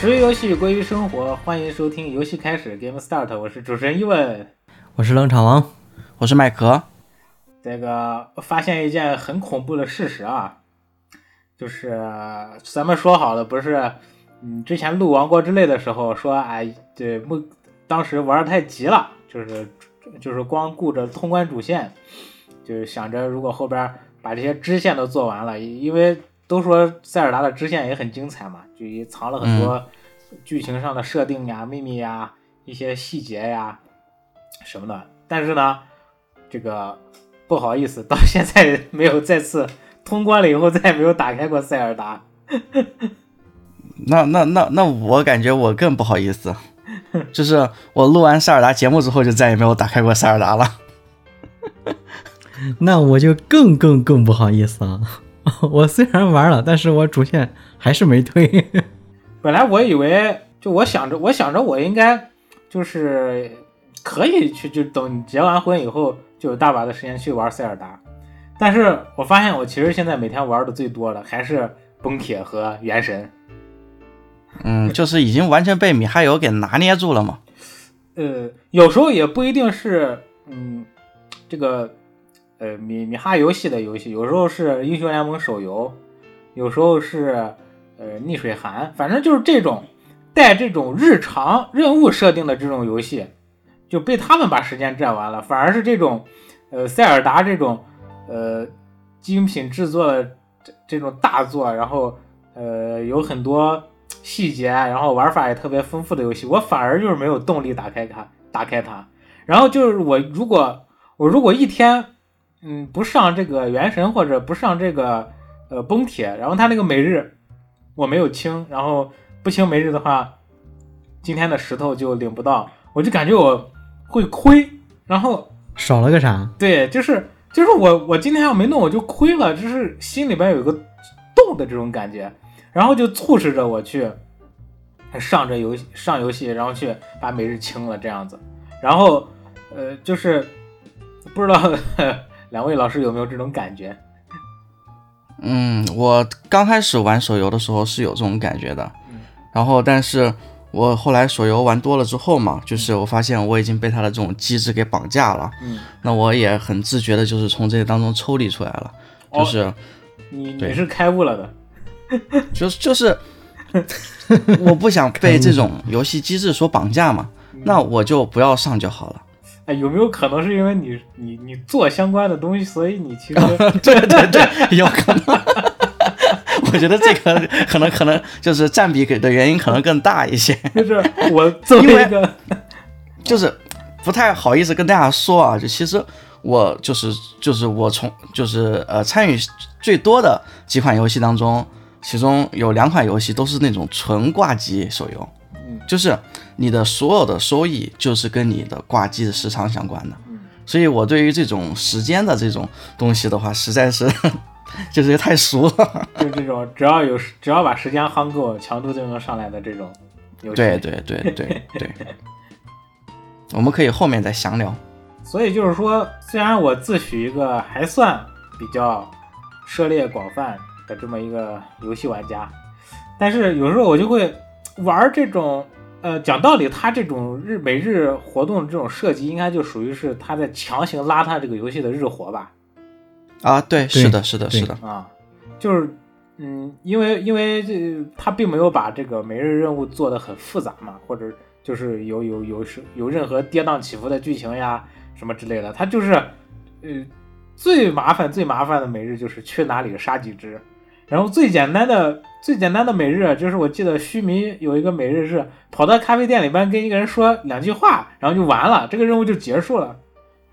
始于游戏，归于生活，欢迎收听游戏开始 Game Start，我是主持人伊文。我是冷场王，我是麦克。这个发现一件很恐怖的事实啊，就是咱们说好了，不是，嗯，之前录《王国之泪》的时候说，哎，对，不，当时玩的太急了，就是就是光顾着通关主线，就是想着如果后边把这些支线都做完了，因为都说塞尔达的支线也很精彩嘛，就也藏了很多剧情上的设定呀、秘密呀、一些细节呀什么的，但是呢，这个。不好意思，到现在 没有再次通关了，以后再也没有打开过塞尔达。那那那那我感觉我更不好意思，就是我录完塞尔达节目之后就再也没有打开过塞尔达了。那我就更更更不好意思了。我虽然玩了，但是我主线还是没推。本来我以为，就我想着，我想着我应该就是可以去，就等结完婚以后。就有大把的时间去玩塞尔达，但是我发现我其实现在每天玩的最多的还是崩铁和原神。嗯，就是已经完全被米哈游给拿捏住了嘛。呃，有时候也不一定是，嗯，这个，呃，米米哈游系的游戏，有时候是英雄联盟手游，有时候是呃逆水寒，反正就是这种带这种日常任务设定的这种游戏。就被他们把时间占完了，反而是这种，呃，塞尔达这种，呃，精品制作的这这种大作，然后，呃，有很多细节，然后玩法也特别丰富的游戏，我反而就是没有动力打开它，打开它。然后就是我如果我如果一天，嗯，不上这个原神或者不上这个，呃，崩铁，然后他那个每日我没有清，然后不清每日的话，今天的石头就领不到，我就感觉我。会亏，然后少了个啥？对，就是就是我我今天要没弄我就亏了，就是心里边有一个洞的这种感觉，然后就促使着我去上这游戏上游戏，然后去把每日清了这样子，然后呃就是不知道 两位老师有没有这种感觉？嗯，我刚开始玩手游的时候是有这种感觉的，然后但是。我后来手游玩多了之后嘛，就是我发现我已经被他的这种机制给绑架了。嗯，那我也很自觉的，就是从这个当中抽离出来了。就是，你你是开悟了的。就 是就是，我不想被这种游戏机制所绑架嘛，那我就不要上就好了。哎，有没有可能是因为你你你做相关的东西，所以你其实 对对对，有可能。我觉得这个可能可能就是占比给的原因可能更大一些。就是我 作为一个，就是不太好意思跟大家说啊，就其实我就是就是我从就是呃参与最多的几款游戏当中，其中有两款游戏都是那种纯挂机手游，就是你的所有的收益就是跟你的挂机的时长相关的。所以我对于这种时间的这种东西的话，实在是。就是太熟了，就这种只要有只要把时间夯够，强度就能上来的这种游戏。对对对对对，我们可以后面再详聊。所以就是说，虽然我自诩一个还算比较涉猎广泛的这么一个游戏玩家，但是有时候我就会玩这种，呃，讲道理，他这种日每日活动这种设计，应该就属于是他在强行拉他这个游戏的日活吧。啊，对，是的，是的，是的啊，就是，嗯，因为因为这他并没有把这个每日任务做的很复杂嘛，或者就是有有有是有任何跌宕起伏的剧情呀什么之类的，他就是，呃，最麻烦最麻烦的每日就是去哪里杀几只，然后最简单的最简单的每日就是我记得须弥有一个每日是跑到咖啡店里边跟一个人说两句话，然后就完了，这个任务就结束了。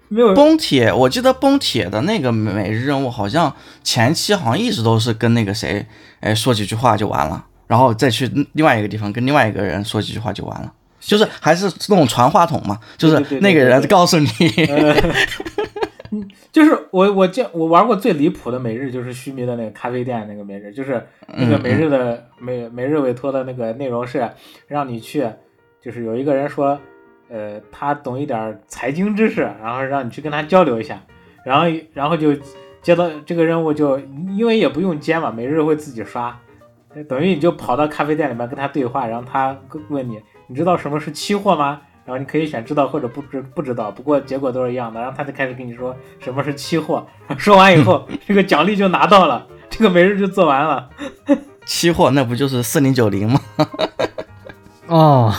没有崩铁，我记得崩铁的那个每日任务好像前期好像一直都是跟那个谁，哎说几句话就完了，然后再去另外一个地方跟另外一个人说几句话就完了，就是还是那种传话筒嘛，就是那个人告诉你，就是我我见我玩过最离谱的每日就是须弥的那个咖啡店那个每日，就是那个每日的每每日委托的那个内容是让你去，就是有一个人说。呃，他懂一点财经知识，然后让你去跟他交流一下，然后然后就接到这个任务，就因为也不用接嘛，每日会自己刷，等于你就跑到咖啡店里面跟他对话，然后他问你，你知道什么是期货吗？然后你可以选知道或者不知不知道，不过结果都是一样的。然后他就开始跟你说什么是期货，说完以后，这个奖励就拿到了，这个每日就做完了。期货那不就是四零九零吗？哦，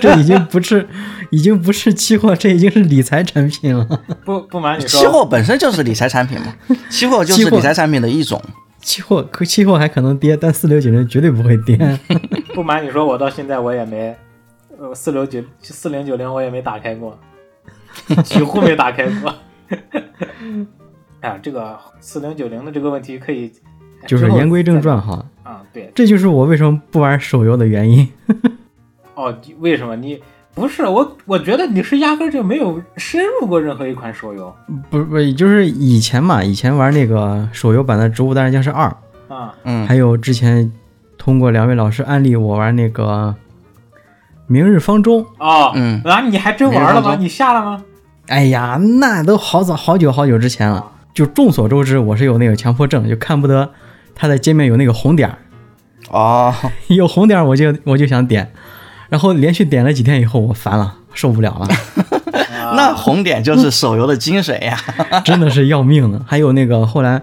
这已经不是，已经不是期货，这已经是理财产品了。不不瞒你说，期货本身就是理财产品嘛，期货就是理财产品的一种。期货可期货还可能跌，但四六九零绝对不会跌。不瞒你说，我到现在我也没，呃，四六九四零九零我也没打开过，几乎没打开过。哎呀，这个四零九零的这个问题可以，就是言归正传哈。啊，对，这就是我为什么不玩手游的原因。哦，为什么你不是我？我觉得你是压根就没有深入过任何一款手游。不不，就是以前嘛，以前玩那个手游版的《植物大战僵尸二》啊，嗯，还有之前通过两位老师安利我玩那个《明日方舟》。哦，嗯啊，你还真玩了吗？你下了吗？哎呀，那都好早好久好久之前了。就众所周知，我是有那个强迫症，就看不得它的界面有那个红点儿，哦，有红点儿我就我就想点，然后连续点了几天以后，我烦了，受不了了。啊 那红点就是手游的精髓呀。真的是要命的。还有那个后来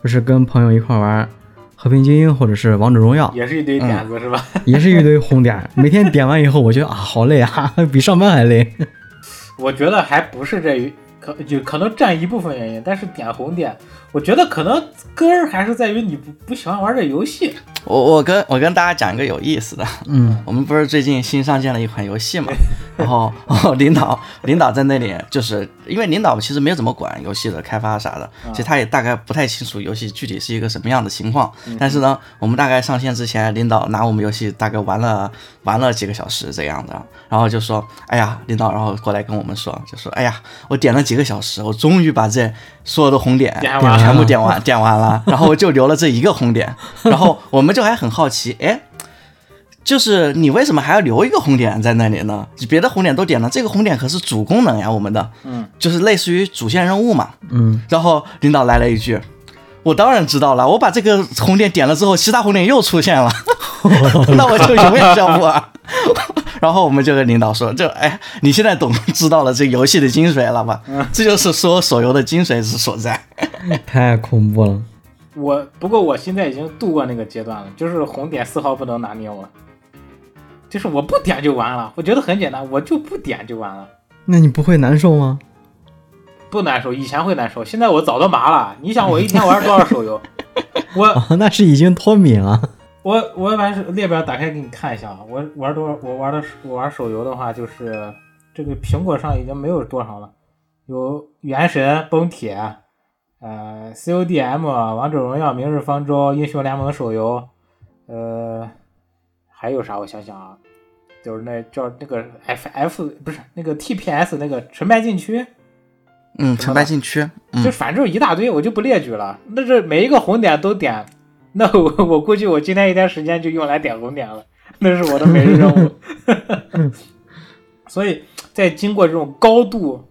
不是跟朋友一块玩《和平精英》或者是《王者荣耀》，也是一堆点子、是吧？也是一堆红点，每天点完以后，我觉得啊好累啊，比上班还累。我觉得还不是这一可就可能占一部分原因，但是点红点，我觉得可能根儿还是在于你不不喜欢玩这游戏。我我跟我跟大家讲一个有意思的，嗯，我们不是最近新上线了一款游戏嘛，然后哦领导领导在那里，就是因为领导其实没有怎么管游戏的开发啥的，其实他也大概不太清楚游戏具体是一个什么样的情况。但是呢，我们大概上线之前，领导拿我们游戏大概玩了玩了几个小时这样的，然后就说，哎呀，领导然后过来跟我们说，就说，哎呀，我点了几个小时，我终于把这所有的红点点全部点完点完了，然后就留了这一个红点，然后我们就还很好奇，哎。就是你为什么还要留一个红点在那里呢？别的红点都点了，这个红点可是主功能呀，我们的，嗯，就是类似于主线任务嘛。嗯，然后领导来了一句：“我当然知道了，我把这个红点点了之后，其他红点又出现了，那我就永远交不完。”然后我们就跟领导说：“就哎，你现在懂知道了这游戏的精髓了吧？这就是说手游的精髓之所在。太恐怖了。我不过我现在已经度过那个阶段了，就是红点丝毫不能拿捏我，就是我不点就完了，我觉得很简单，我就不点就完了，那你不会难受吗？不难受。以前会难受，现在我早都麻了。你想我一天玩多少手游？我 哦，那是已经脱敏了。我我把手列表打开给你看一下啊，我玩多少？我玩的我玩手游的话，就是这个苹果上已经没有多少了，有原神、崩铁，呃，CODM、王者荣耀、明日方舟、英雄联盟手游，呃，还有啥？我想想啊，就是那叫那个 FF 不是那个 TPS 那个城败禁区，”嗯，城败禁区，嗯，就反正一大堆，我就不列举了。那这每一个红点都点，那我 我估计我今天一天时间就用来点红点了，那是我的每日任务。所以在经过这种高度，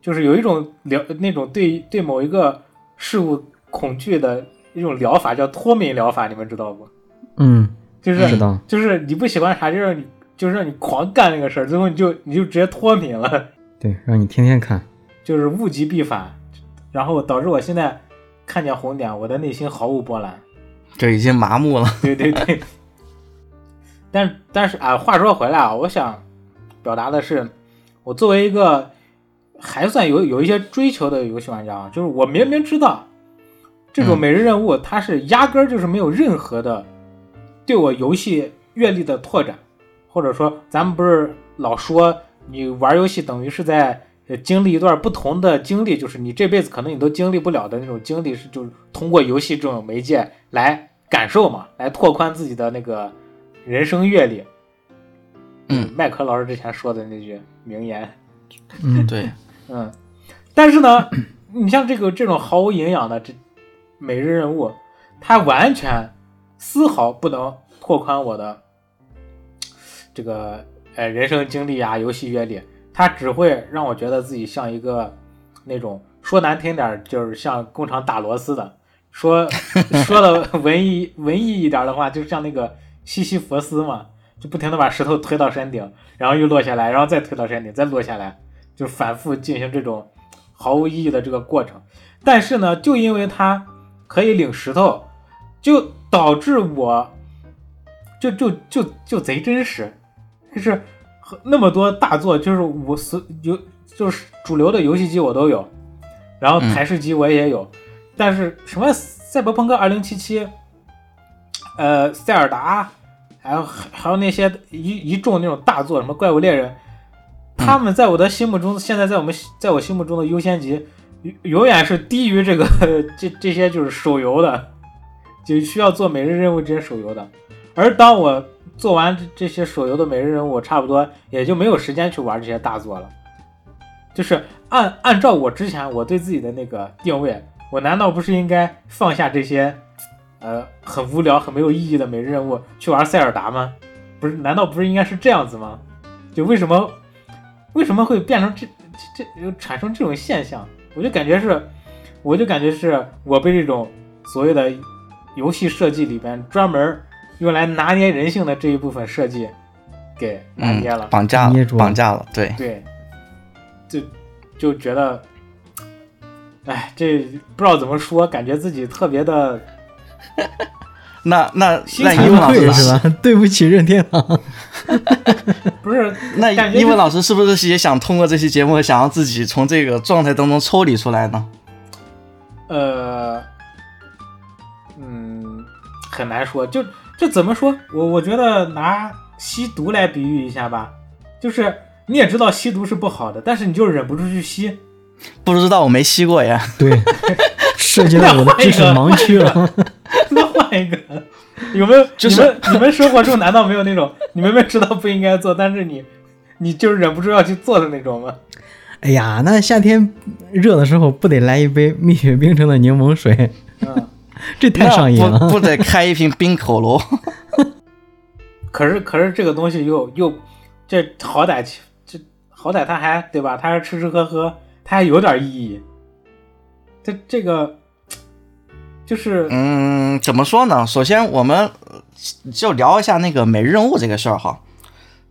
就是有一种疗那种对对某一个事物恐惧的一种疗法，叫脱敏疗法，你们知道不？嗯，就是知道。就是你不喜欢啥，就让你就是让你狂干那个事儿，最后你就你就直接脱敏了。对，让你天天看。就是物极必反，然后导致我现在看见红点，我的内心毫无波澜。就已经麻木了。对对对。但但是啊，话说回来啊，我想表达的是，我作为一个还算有有一些追求的游戏玩家啊，就是我明明知道这种嗯每日任务它是压根儿就是没有任何的对我游戏阅历的拓展，或者说咱们不是老说你玩游戏等于是在呃经历一段不同的经历，就是你这辈子可能你都经历不了的那种经历，是就是通过游戏这种媒介来感受嘛，来拓宽自己的那个人生阅历。嗯，麦克老师之前说的那句名言。嗯，对，嗯，但是呢，你像这个这种毫无营养的这每日任务，它完全丝毫不能拓宽我的这个呃人生经历啊、游戏阅历，它只会让我觉得自己像一个那种说难听点就是像工厂打螺丝的，说 说的文艺文艺一点的话，就像那个西西弗斯嘛，就不停的把石头推到山顶，然后又落下来，然后再推到山顶，再落下来，就反复进行这种毫无意义的这个过程。但是呢，就因为他可以领石头，就导致我，就就就就贼真实，就是那么多大作，就是我所有就是主流的游戏机我都有，然后台式机我也有，但是什么赛博朋克二零七七，呃，塞尔达，还有还有那些一一众那种大作，什么怪物猎人，他们在我的心目中，现在在我们在我心目中的优先级。永远是低于这个这这些就是手游的，就需要做每日任务这些手游的。而当我做完这些手游的每日任务，差不多也就没有时间去玩这些大作了。就是按按照我之前我对自己的那个定位，我难道不是应该放下这些呃很无聊、很没有意义的每日任务，去玩塞尔达吗？不是，难道不是应该是这样子吗？就为什么为什么会变成这这这产生这种现象？我就感觉是，我就感觉是我被这种所谓的游戏设计里边专门用来拿捏人性的这一部分设计给拿捏了，绑架了，绑架了，对对，就就觉得，哎，这不知道怎么说，感觉自己特别的。那那那一文老师是吧？对不起任天堂。不是，那一文老师是不是也想通过这期节目，想让自己从这个状态当中抽离出来呢？呃，嗯，很难说。就就怎么说？我我觉得拿吸毒来比喻一下吧，就是你也知道吸毒是不好的，但是你就忍不住去吸。不知道，我没吸过呀。对，涉及到我的知识盲区了。那换一个，有没有？你们你们生活中难道没有那种你明明知道不应该做，但是你你就是忍不住要去做的那种吗？哎呀，那夏天热的时候不得来一杯蜜雪冰城的柠檬水？嗯，这太上瘾了，不得开一瓶冰可乐？可是可是这个东西又又这好歹这好歹他还对吧？他是吃吃喝喝，他还有点意义。这这个。就是嗯，怎么说呢？首先，我们就聊一下那个每日任务这个事儿哈。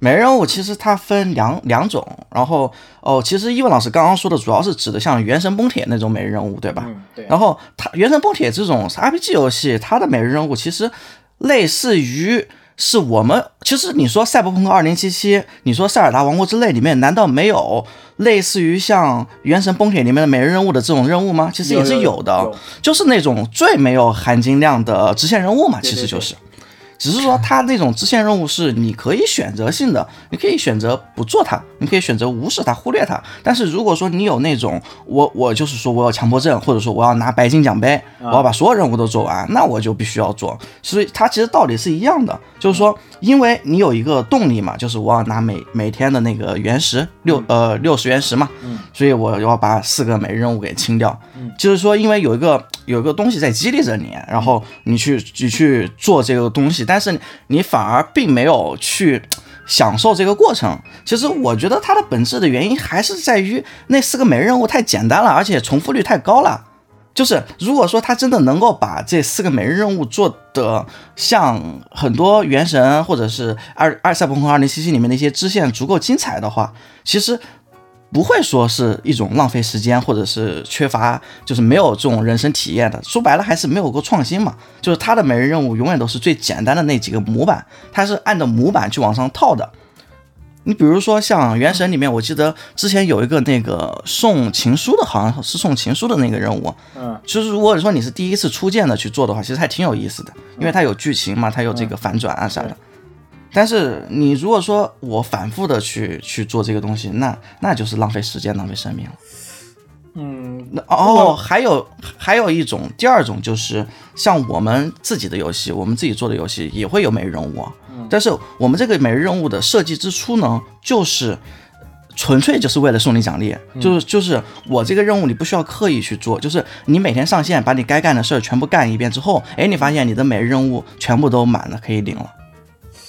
每日任务其实它分两两种，然后哦，其实伊文老师刚刚说的主要是指的像《原神崩铁》那种每日任务，对吧？嗯，对。然后它《原神崩铁》这种 RPG 游戏，它的每日任务其实类似于。是我们其实你说赛博朋克二零七七，你说塞尔达王国之泪里面难道没有类似于像原神崩铁里面的每日任务的这种任务吗？其实也是有的，就是那种最没有含金量的支线任务嘛，其实就是。只是说它那种支线任务是你可以选择性的，你可以选择不做它，你可以选择无视它、忽略它。但是如果说你有那种我我就是说我有强迫症，或者说我要拿白金奖杯，我要把所有任务都做完，那我就必须要做。所以它其实道理是一样的，就是说因为你有一个动力嘛，就是我要拿每每天的那个原石六呃六十原石嘛，所以我要把四个每日任务给清掉。就是说因为有一个有一个东西在激励着你，然后你去你去做这个东西。但是你反而并没有去享受这个过程。其实我觉得它的本质的原因还是在于那四个每日任务太简单了，而且重复率太高了。就是如果说他真的能够把这四个每日任务做的像很多原神或者是二二赛博朋克二零七七里面那些支线足够精彩的话，其实。不会说是一种浪费时间，或者是缺乏，就是没有这种人生体验的。说白了，还是没有过创新嘛。就是他的每日任务永远都是最简单的那几个模板，他是按照模板去往上套的。你比如说像《原神》里面，我记得之前有一个那个送情书的，好像是送情书的那个任务。嗯，其实如果说你是第一次初见的去做的话，其实还挺有意思的，因为它有剧情嘛，它有这个反转啊啥的。但是你如果说我反复的去去做这个东西，那那就是浪费时间、浪费生命了。嗯，那哦，还有还有一种，第二种就是像我们自己的游戏，我们自己做的游戏也会有每日任务。嗯，但是我们这个每日任务的设计之初呢，就是纯粹就是为了送你奖励，就是就是我这个任务你不需要刻意去做，就是你每天上线把你该干的事儿全部干一遍之后，哎，你发现你的每日任务全部都满了，可以领了。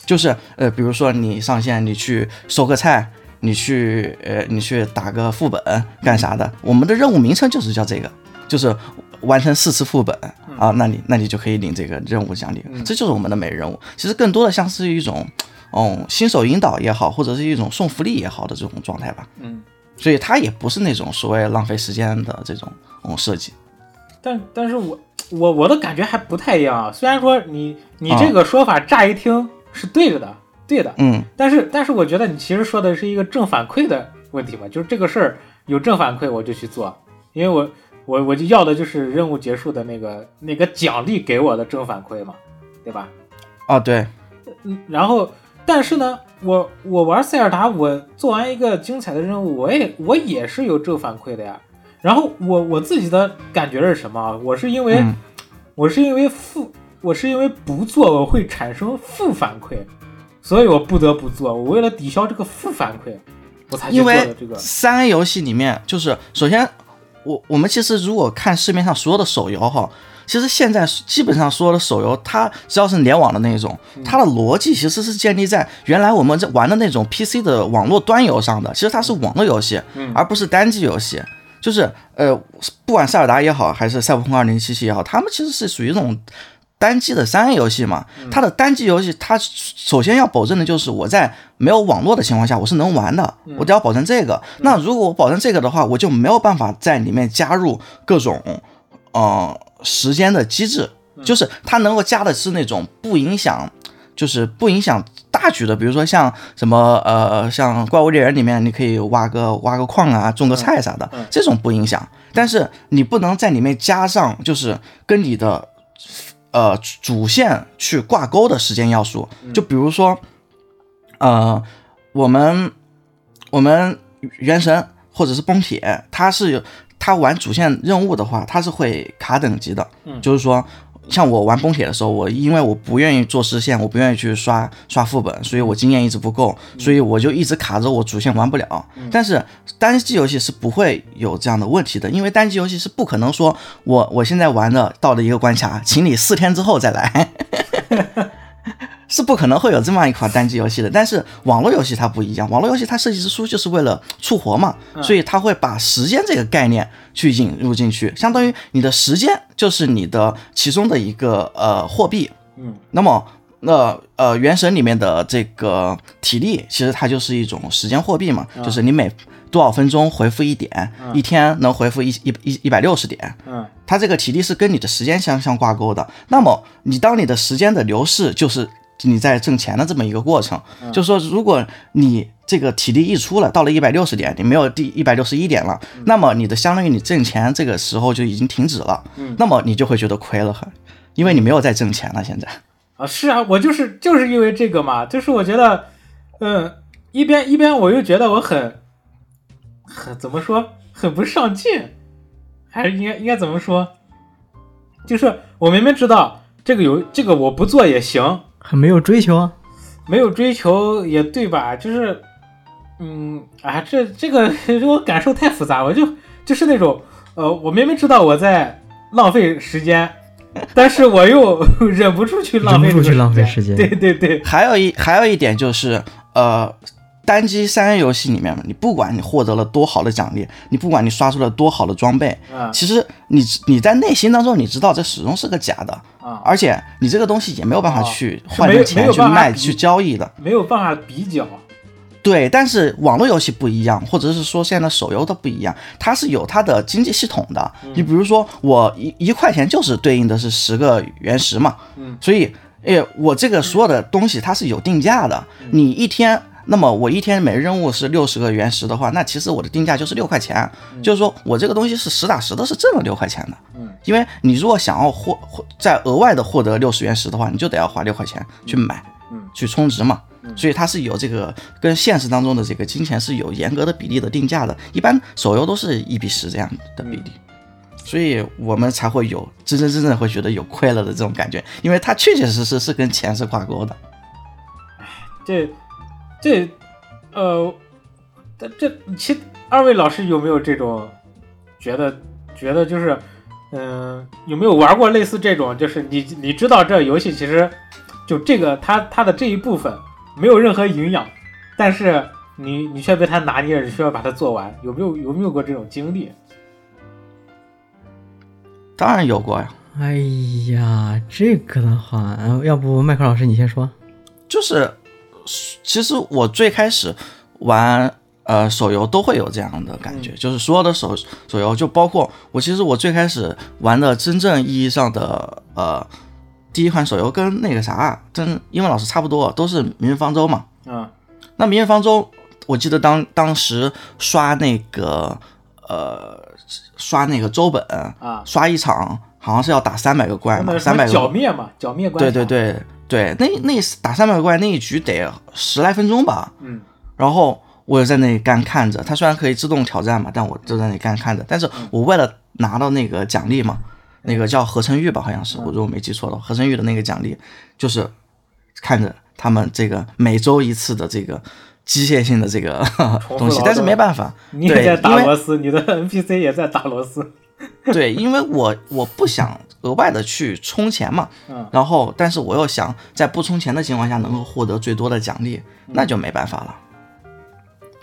就是呃，比如说你上线，你去收个菜，你去呃，你去打个副本干啥的？我们的任务名称就是叫这个，就是完成四次副本，啊，那你那你就可以领这个任务奖励，这就是我们的每日任务。其实更多的像是一种，嗯，新手引导也好，或者是一种送福利也好的这种状态吧。嗯，所以它也不是那种所谓浪费时间的这种嗯设计。但但是我我我的感觉还不太一样啊。虽然说你你啊这个说法乍一听是对着的，对的，嗯但是但是我觉得你其实说的是一个正反馈的问题吧，就是这个事儿有正反馈我就去做，因为我我我就要的就是任务结束的那个那个奖励给我的正反馈嘛，对吧？啊，对，嗯，然后但是呢，我我玩塞尔达，我做完一个精彩的任务，我也我也是有正反馈的呀。然后我我自己的感觉是什么啊？我是因为、嗯我是因为负，我是因为不做我会产生负反馈，所以我不得不做。我为了抵消这个负反馈，我才去因为做的这个。三 A 游戏里面，就是首先我我们其实如果看市面上所有的手游哈，其实现在基本上所有的手游，它只要是联网的那种，它的逻辑其实是建立在原来我们在玩的那种 PC 的网络端游上的，其实它是网络游戏，嗯而不是单机游戏。就是呃，不管塞尔达也好，还是赛博朋克2077也好，他们其实是属于这种单机的三 A 游戏嘛。它的单机游戏，它首先要保证的就是我在没有网络的情况下，我是能玩的，我只要保证这个。那如果我保证这个的话，我就没有办法在里面加入各种呃时间的机制，就是它能够加的是那种不影响。就是不影响大局的，比如说像什么呃，像怪物猎人里面，你可以挖个挖个矿啊，种个菜啥的，这种不影响。但是你不能在里面加上就是跟你的呃主线去挂钩的时间要素，就比如说呃，我们我们原神或者是崩铁，它是有它玩主线任务的话，它是会卡等级的，就是说。像我玩崩铁的时候，我因为我不愿意做支线，我不愿意去刷刷副本，所以我经验一直不够，所以我就一直卡着我主线玩不了。但是单机游戏是不会有这样的问题的，因为单机游戏是不可能说我我现在玩的到了一个关卡，请你四天之后再来。是不可能会有这么样一款单机游戏的，但是网络游戏它不一样，网络游戏它设计之初就是为了促活嘛，所以它会把时间这个概念去引入进去，相当于你的时间就是你的其中的一个呃货币，嗯，那么那呃原神里面的这个体力其实它就是一种时间货币嘛，就是你每多少分钟回复一点，一天能回复一一一一百六十点，嗯。它这个体力是跟你的时间相相挂钩的。那么你当你的时间的流逝就是你在挣钱的这么一个过程，就是说如果你这个体力溢出了，到了一百六十点，你没有第一百六十一点了，那么你的相当于你挣钱这个时候就已经停止了，那么你就会觉得亏了很，因为你没有在挣钱了。现在，啊，是啊，我就是就是因为这个嘛，就是我觉得，嗯，一边一边我又觉得我很很怎么说，很不上进，还是应该应该怎么说？就是我明明知道这个有这个我不做也行，很没有追求啊。没有追求也对吧？就是，嗯，啊，这这个这个感受太复杂，我就就是那种，呃，我明明知道我在浪费时间，但是我又忍不住去浪费忍不住去浪费时间对对对，还有一还有一点就是，呃，单机三 A 游戏里面，你不管你获得了多好的奖励，你不管你刷出了多好的装备，嗯。其实你你在内心当中你知道这始终是个假的，啊，而且你这个东西也没有办法去换成钱去卖、去交易的。没有办法比较，对，但是网络游戏不一样，或者是说现在手游都不一样，它是有它的经济系统的。你比如说，我一一块钱就是对应的是十个原石嘛，嗯，所以，诶，我这个所有的东西它是有定价的。你一天，那么我一天每日任务是六十个原石的话，那其实我的定价就是六块钱，就是说我这个东西是实打实的是挣了六块钱的。嗯，因为你如果想要获获再额外的获得六十原石的话，你就得要花六块钱去买，嗯，去充值嘛。所以它是有这个跟现实当中的这个金钱是有严格的比例的定价的，一般手游都是一比十这样的比例，所以我们才会有真真正正会觉得有快乐的这种感觉，因为它确确实实是跟钱是挂钩的。这这呃，这这其二位老师有没有这种觉得觉得就是嗯、有没有玩过类似这种就是你你知道这游戏其实就这个它它的这一部分没有任何营养，但是你你却被它拿捏着，你需要把它做完，有没有有没有过这种经历？当然有过呀，哎呀，这个的话，呃要不麦克老师你先说。就是，其实我最开始玩呃手游都会有这样的感觉，就是所有的手手游，就包括我，其实我最开始玩的真正意义上的呃第一款手游跟那个啥，跟英文老师差不多，都是《明日方舟》嘛。嗯那《明日方舟》，我记得当当时刷那个呃刷那个周本，啊，刷一场好像是要打三百个怪嘛，三百个剿灭嘛，剿灭怪对对，对对，那那打三百个怪那一局得十来分钟吧，嗯。然后我就在那里干看着，他虽然可以自动挑战嘛，但我就在那里干看着。但是我为了拿到那个奖励嘛，那个叫合成玉吧，好像是，我如果没记错的话，合成玉的那个奖励就是看着他们这个每周一次的这个机械性的这个 东西，但是没办法，你也在打螺丝，你的 NPC 也在打螺丝，对，因为我我不想额外的去充钱嘛，嗯然后但是我又想在不充钱的情况下能够获得最多的奖励，嗯那就没办法了。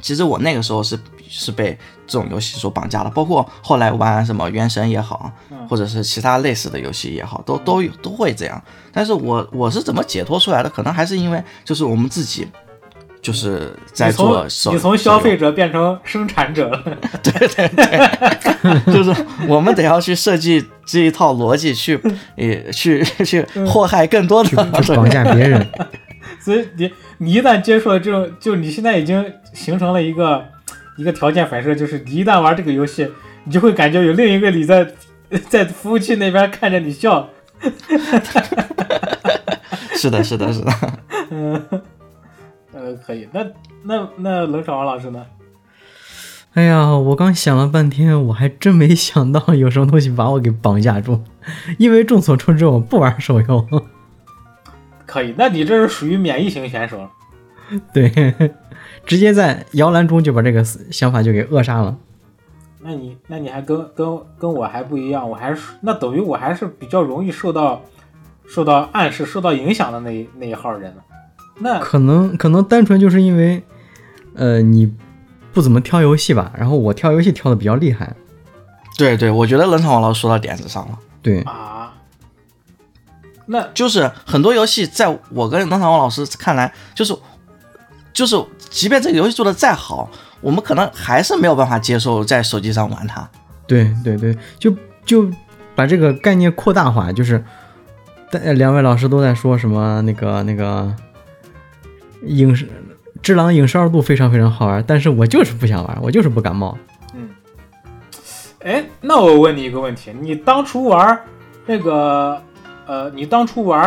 其实我那个时候是是被这种游戏所绑架了，包括后来玩什么原神也好，嗯或者是其他类似的游戏也好，都都都会这样。但是我我是怎么解脱出来的？可能还是因为就是我们自己就是在做手，你从消费者变成生产者了，就是我们得要去设计这一套逻辑去，也去去祸害更多的去绑架别人，所以你你一旦接触了这种，就你现在已经形成了一个一个条件反射，就是你一旦玩这个游戏，你就会感觉有另一个你在在服务器那边看着你笑，是的，是的，是的。嗯，呃，可以。那那那冷少王老师呢？哎呀，我刚想了半天，我还真没想到有什么东西把我给绑架住，因为众所周知，我不玩手游。可以，那你这是属于免疫型选手。对，直接在摇篮中就把这个想法就给扼杀了。那你那你还跟跟跟我还不一样，我还是那等于我还是比较容易受到受到暗示、受到影响的那一那一号人呢。那可能可能单纯就是因为，呃，你不怎么挑游戏吧，然后我挑游戏挑的比较厉害。对对，我觉得冷场王老师说到点子上了。对，啊，那就是很多游戏，在我跟冷场王老师看来，就是就是，即便这个游戏做的再好，我们可能还是没有办法接受在手机上玩它。对对对，就就把这个概念扩大化，就是，但两位老师都在说什么那个那个影视《只狼影视二度》非常非常好玩，但是我就是不想玩，我就是不感冒。嗯哎，那我问你一个问题，你当初玩那个呃，你当初玩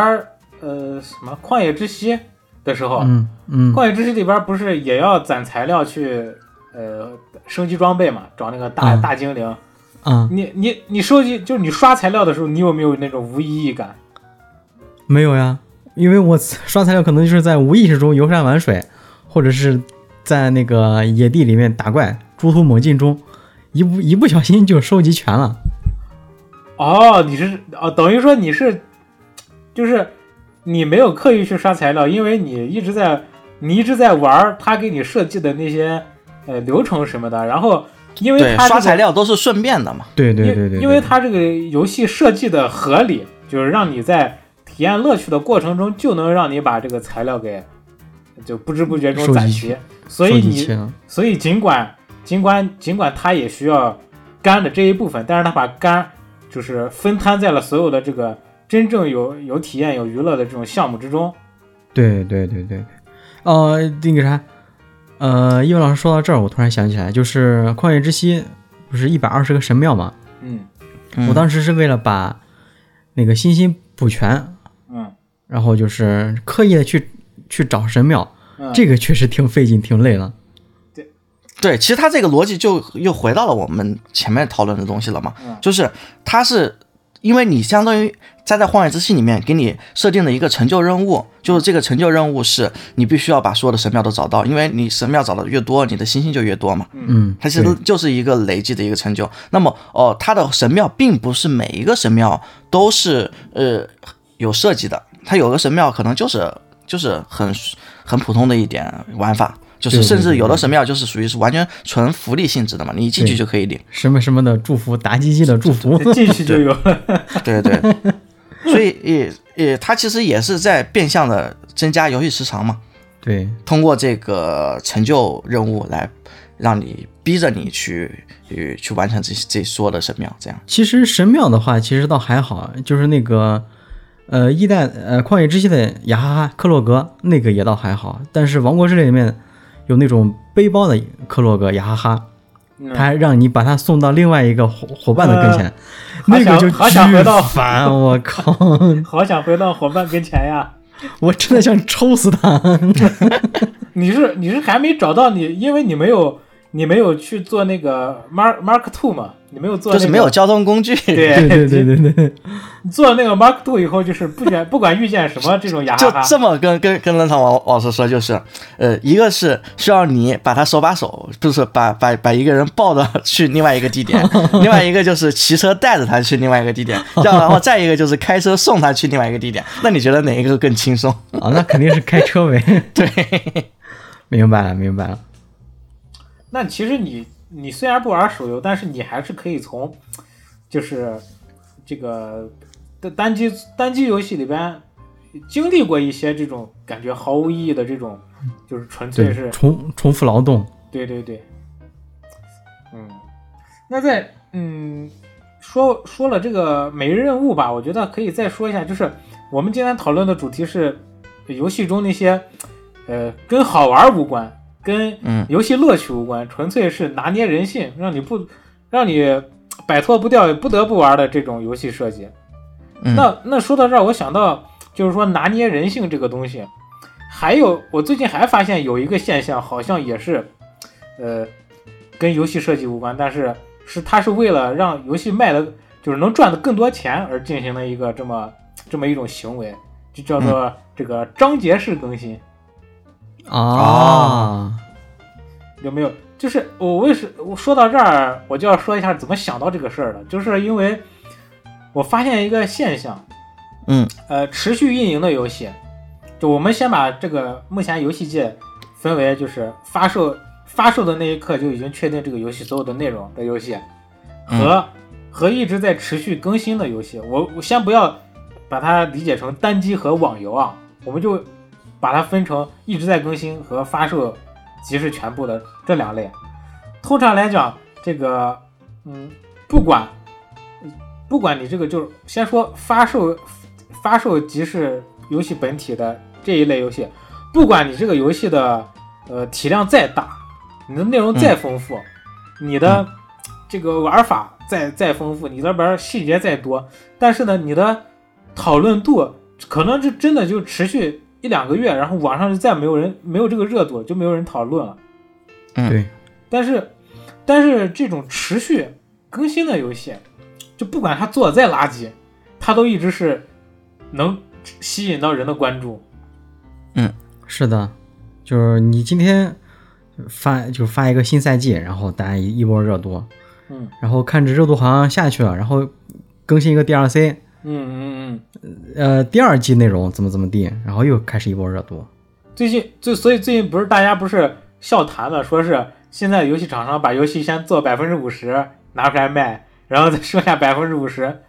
呃什么《旷野之息》的时候，嗯嗯旷野之息》里边不是也要攒材料去呃升级装备嘛，找那个大、嗯大精灵。啊，你你你收集就是你刷材料的时候，你有没有那种无意义感？没有呀，因为我 刷材料可能就是在无意识中游山玩水，或者是在那个野地里面打怪，猪突猛进中，一不一不小心就收集全了。哦，你是哦，等于说你是就是你没有刻意去刷材料，因为你一直在你一直在玩他给你设计的那些呃流程什么的，然后因为对，他、这个、刷材料都是顺便的嘛。对对对，因为他这个游戏设计的合理，就是让你在体验乐趣的过程中，就能让你把这个材料给就不知不觉中攒齐。所以你。所以尽管尽管尽管它也需要肝的这一部分，但是它把肝就是分摊在了所有的这个真正有有体验有娱乐的这种项目之中。对对对对对，呃，那个啥，呃，叶文老师说到这儿，我突然想起来，就是《旷野之息》不是一百二十个神庙嘛？嗯嗯我当时是为了把那个星星补全，嗯然后就是刻意的去去找神庙，嗯，这个确实挺费劲，挺累了。对，对其实它这个逻辑就又回到了我们前面讨论的东西了嘛，嗯就是它是因为你相当于在在荒野之息里面给你设定了一个成就任务，就是这个成就任务是你必须要把所有的神庙都找到，因为你神庙找的越多，你的星星就越多嘛。嗯，它其实就是一个累积的一个成就。那么哦，它的神庙并不是每一个神庙都是呃有设计的，它有个神庙可能就是就是很很普通的一点玩法，就是甚至有的神庙就是属于是完全纯福利性质的嘛，你一进去就可以领。什么什么的祝福，妲己的祝福，进去就有了。对对，所以也也它其实也是在变相的增加游戏时长嘛，对，通过这个成就任务来让你逼着你去去去完成这这所有的神庙，这样。其实神庙的话，其实倒还好，就是那个，呃，一代呃旷野之息的雅哈哈克洛格那个也倒还好，但是王国之泪里面有那种背包的克洛格雅哈哈，嗯他还让你把他送到另外一个伙伙伴的跟前，那个就好想巨回到烦，我靠，好想回到伙伴跟前呀！我真的想抽死他。你是你是还没找到你，因为你没有你没有去做那个 Mark Mark Two 嘛，你没有做、那个，就是没有交通工具，对对对对对 做了那个 Mark Two 以后，就是不管 不管遇见什么这种牙就这么跟跟跟冷场王老师说，就是，呃，一个是需要你把他手把手，就是把把把一个人抱着去另外一个地点，另外一个就是骑车带着他去另外一个地点，这样然后再一个就是开车送他去另外一个地点。那你觉得哪一个更轻松？啊，那肯定是开车呗。对，明白了，明白了。那其实你你虽然不玩手游，但是你还是可以从就是这个单单机单机游戏里边经历过一些这种感觉毫无意义的这种，就是纯粹，是重重复劳动。对对对，嗯，那在嗯说说了这个每日任务吧，我觉得可以再说一下，就是我们今天讨论的主题是游戏中那些呃跟好玩无关，跟嗯游戏乐趣无关，纯粹是拿捏人性，让你不让你摆脱不掉不得不玩的这种游戏设计。嗯那那说到这儿，我想到就是说拿捏人性这个东西，还有我最近还发现有一个现象，好像也是，呃，跟游戏设计无关，但是是它是为了让游戏卖的，就是能赚的更多钱而进行的一个这么这么一种行为，就叫做这个章节式更新，啊，有没有？就是我为什我说到这儿，我就要说一下怎么想到这个事儿的，就是因为我发现一个现象，嗯呃，持续运营的游戏，就我们先把这个目前游戏界分为就是发售发售的那一刻就已经确定这个游戏所有的内容的游戏，和、和一直在持续更新的游戏。我我先不要把它理解成单机和网游啊，我们就把它分成一直在更新和发售即是全部的这两类。通常来讲，这个嗯，不管不管你这个就是先说发售发售即是游戏本体的这一类游戏，不管你这个游戏的呃体量再大，你的内容再丰富，你的这个玩法再再丰富，你这边细节再多，但是呢，你的讨论度可能就真的就持续一两个月，然后网上就再没有人没有这个热度，就没有人讨论了。嗯对，但是，但是这种持续更新的游戏，就不管它做的再垃圾，它都一直是能吸引到人的关注。嗯是的，就是你今天发就发一个新赛季，然后大家一一波热度，嗯然后看着热度好像下去了，然后更新一个 DLC，嗯嗯嗯。呃，第二季内容怎么怎么地，然后又开始一波热度。最近最所以最近不是大家不是笑谈了，说是现在游戏厂商把游戏先做百分之五十拿出来卖，然后再剩下百分之五十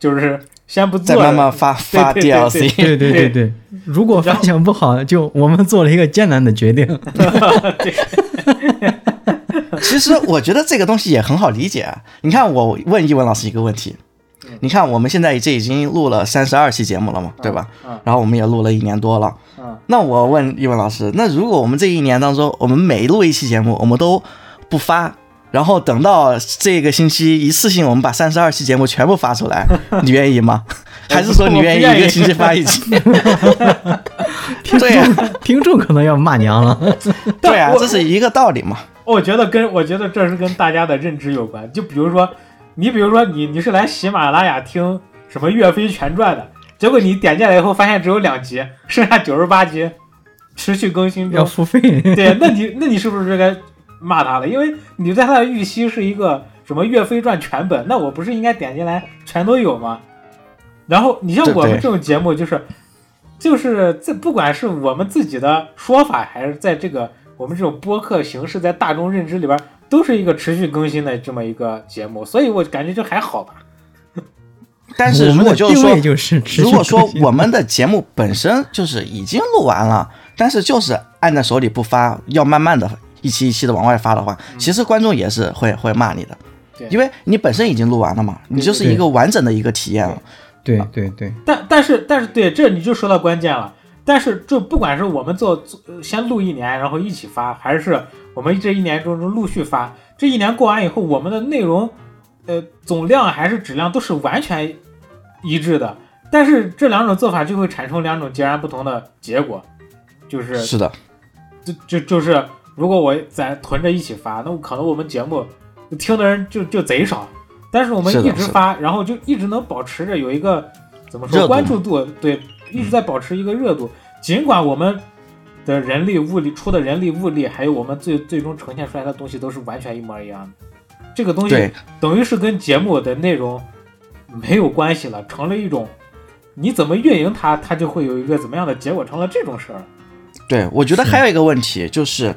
就是先不做了，再慢慢发发对对对 DLC。对对对对，如果反响不好，就我们做了一个艰难的决定。其实我觉得这个东西也很好理解。啊你看，我问一文老师一个问题，你看我们现在这已经录了三十二期节目了嘛，对吧？嗯然后我们也录了一年多了。嗯那我问一文老师，那如果我们这一年当中，我们每录一期节目，我们都不发，然后等到这个星期一次性我们把三十二期节目全部发出来，你愿意吗？还是说你愿意一个星期发一期？听对呀众听众可能要骂娘了。对啊，这是一个道理嘛。我觉得跟我觉得这是跟大家的认知有关。就比如说，你比如说你你是来喜马拉雅听什么《岳飞全传》的，结果你点进来以后发现只有两集，剩下九十八集持续更新。要付费，对，那你那你是不是该骂他了？因为你在他的预期是一个什么《岳飞传》全本，那我不是应该点进来全都有吗？然后你像我们这种节目，就是就是这不管是我们自己的说法，还是在这个我们这种播客形式在大众认知里边都是一个持续更新的这么一个节目，所以我感觉就还好吧。但是如果就是说就是如果说我们的节目本身就是已经录完了，但是就是按在手里不发，要慢慢的一期一期的往外发的话，其实观众也是会会骂你的因为你本身已经录完了嘛，你就是一个完整的一个体验了。对对对，但但是但是对，这你就说到关键了。但是这不管是我们做做呃先录一年，然后一起发，还是我们这一年中中陆续发，这一年过完以后，我们的内容，呃，总量还是质量都是完全一致的。但是这两种做法就会产生两种截然不同的结果，就是是的，就就就是，如果我咱囤着一起发，那可能我们节目听的人就就贼少。但是我们一直发，然后就一直能保持着有一个怎么说关注度，对，一直在保持一个热度。尽管我们的人力物力出的人力物力，还有我们最最终呈现出来的东西都是完全一模一样的，这个东西等于是跟节目的内容没有关系了，成了一种你怎么运营它，它就会有一个怎么样的结果，成了这种事儿。对，我觉得还有一个问题就是，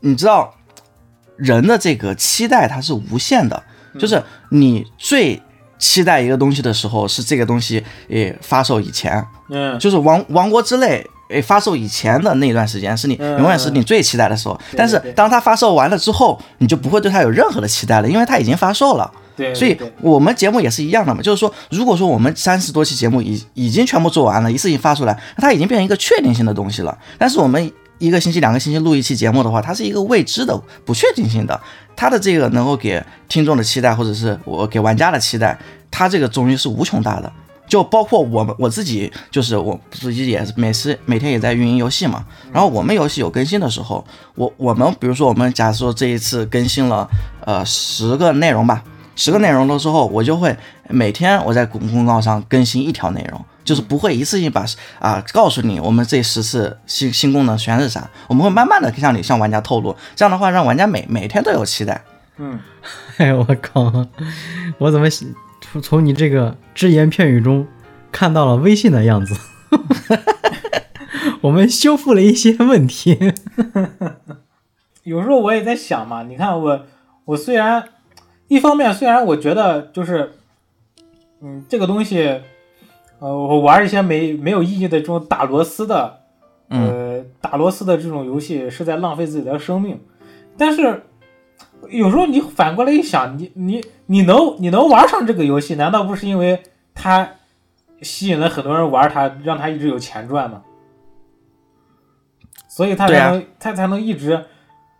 你知道，人的这个期待它是无限的，就是你最期待一个东西的时候，是这个东西诶发售以前，嗯，就是王王国之泪。诶，发售以前的那段时间是你嗯永远是你最期待的时候，对但是当它发售完了之后，你就不会对它有任何的期待了，因为它已经发售了。对，所以我们节目也是一样的嘛，就是说，如果说我们三十多期节目已已经全部做完了，一次性发出来，那它已经变成一个确定性的东西了。但是我们一个星期、两个星期录一期节目的话，它是一个未知的、不确定性的，它的这个能够给听众的期待，或者是我给玩家的期待，它这个终于是无穷大的。就包括我们我自己，就是我自己也是每次每天也在运营游戏嘛。然后我们游戏有更新的时候，我我们比如说我们假如说这一次更新了呃十个内容吧，十个内容了之后，我就会每天我在公公告上更新一条内容，就是不会一次性把啊告诉你我们这十次新新功能全是啥，我们会慢慢的向你向玩家透露，这样的话让玩家每每天都有期待。嗯，哎，我靠！我怎么从从你这个只言片语中看到了微信的样子？我们修复了一些问题。有时候我也在想嘛，你看我，我虽然一方面虽然我觉得就是，嗯，这个东西，呃，我玩一些没没有意义的这种打螺丝的，呃，打螺丝的这种游戏是在浪费自己的生命，但是有时候你反过来一想，你你你能你能玩上这个游戏，难道不是因为它吸引了很多人玩它，让它一直有钱赚吗？所以它才能、它才能一直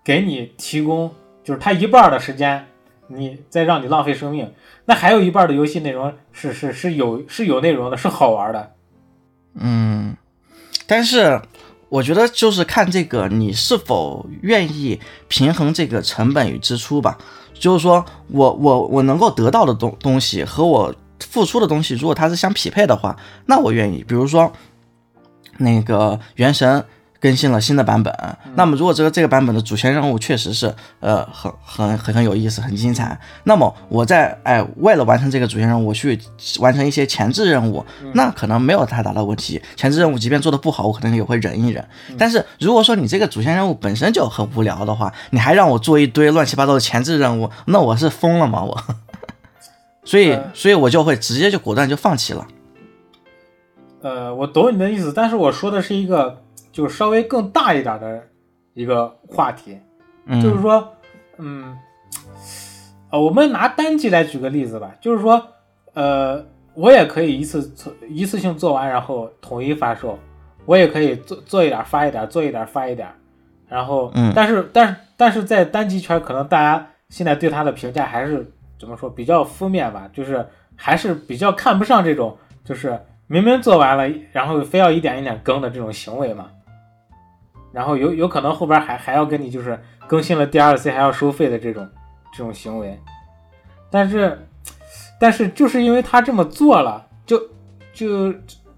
给你提供，就是它一半的时间，你再让你浪费生命，那还有一半的游戏内容是是是有是有内容的，是好玩的。嗯，但是我觉得就是看这个你是否愿意平衡这个成本与支出吧。就是说我我我能够得到的东东西和我付出的东西，如果它是相匹配的话，那我愿意。比如说那个原神。更新了新的版本，那么如果这个这个版本的主线任务确实是呃很很很很有意思、很精彩，那么我在哎为了完成这个主线任务，我去完成一些前置任务，那可能没有太大的问题。前置任务即便做的不好，我可能也会忍一忍。但是如果说你这个主线任务本身就很无聊的话，你还让我做一堆乱七八糟的前置任务，那我是疯了吗？我，所以呃所以我就会直接就果断就放弃了。呃，我懂你的意思，但是我说的是一个就是稍微更大一点的一个话题，嗯，就是说，嗯，呃，我们拿单机来举个例子吧，就是说，呃，我也可以一次做一次性做完，然后统一发售，我也可以做做一点发一点，做一点发一点，然后，嗯。但是但是但是在单机圈，可能大家现在对它的评价还是怎么说比较负面吧，就是还是比较看不上这种，就是明明做完了，然后非要一点一点更的这种行为嘛。然后有有可能后边还还要跟你就是更新了 DLC 还要收费的这种这种行为，但是但是就是因为他这么做了，就就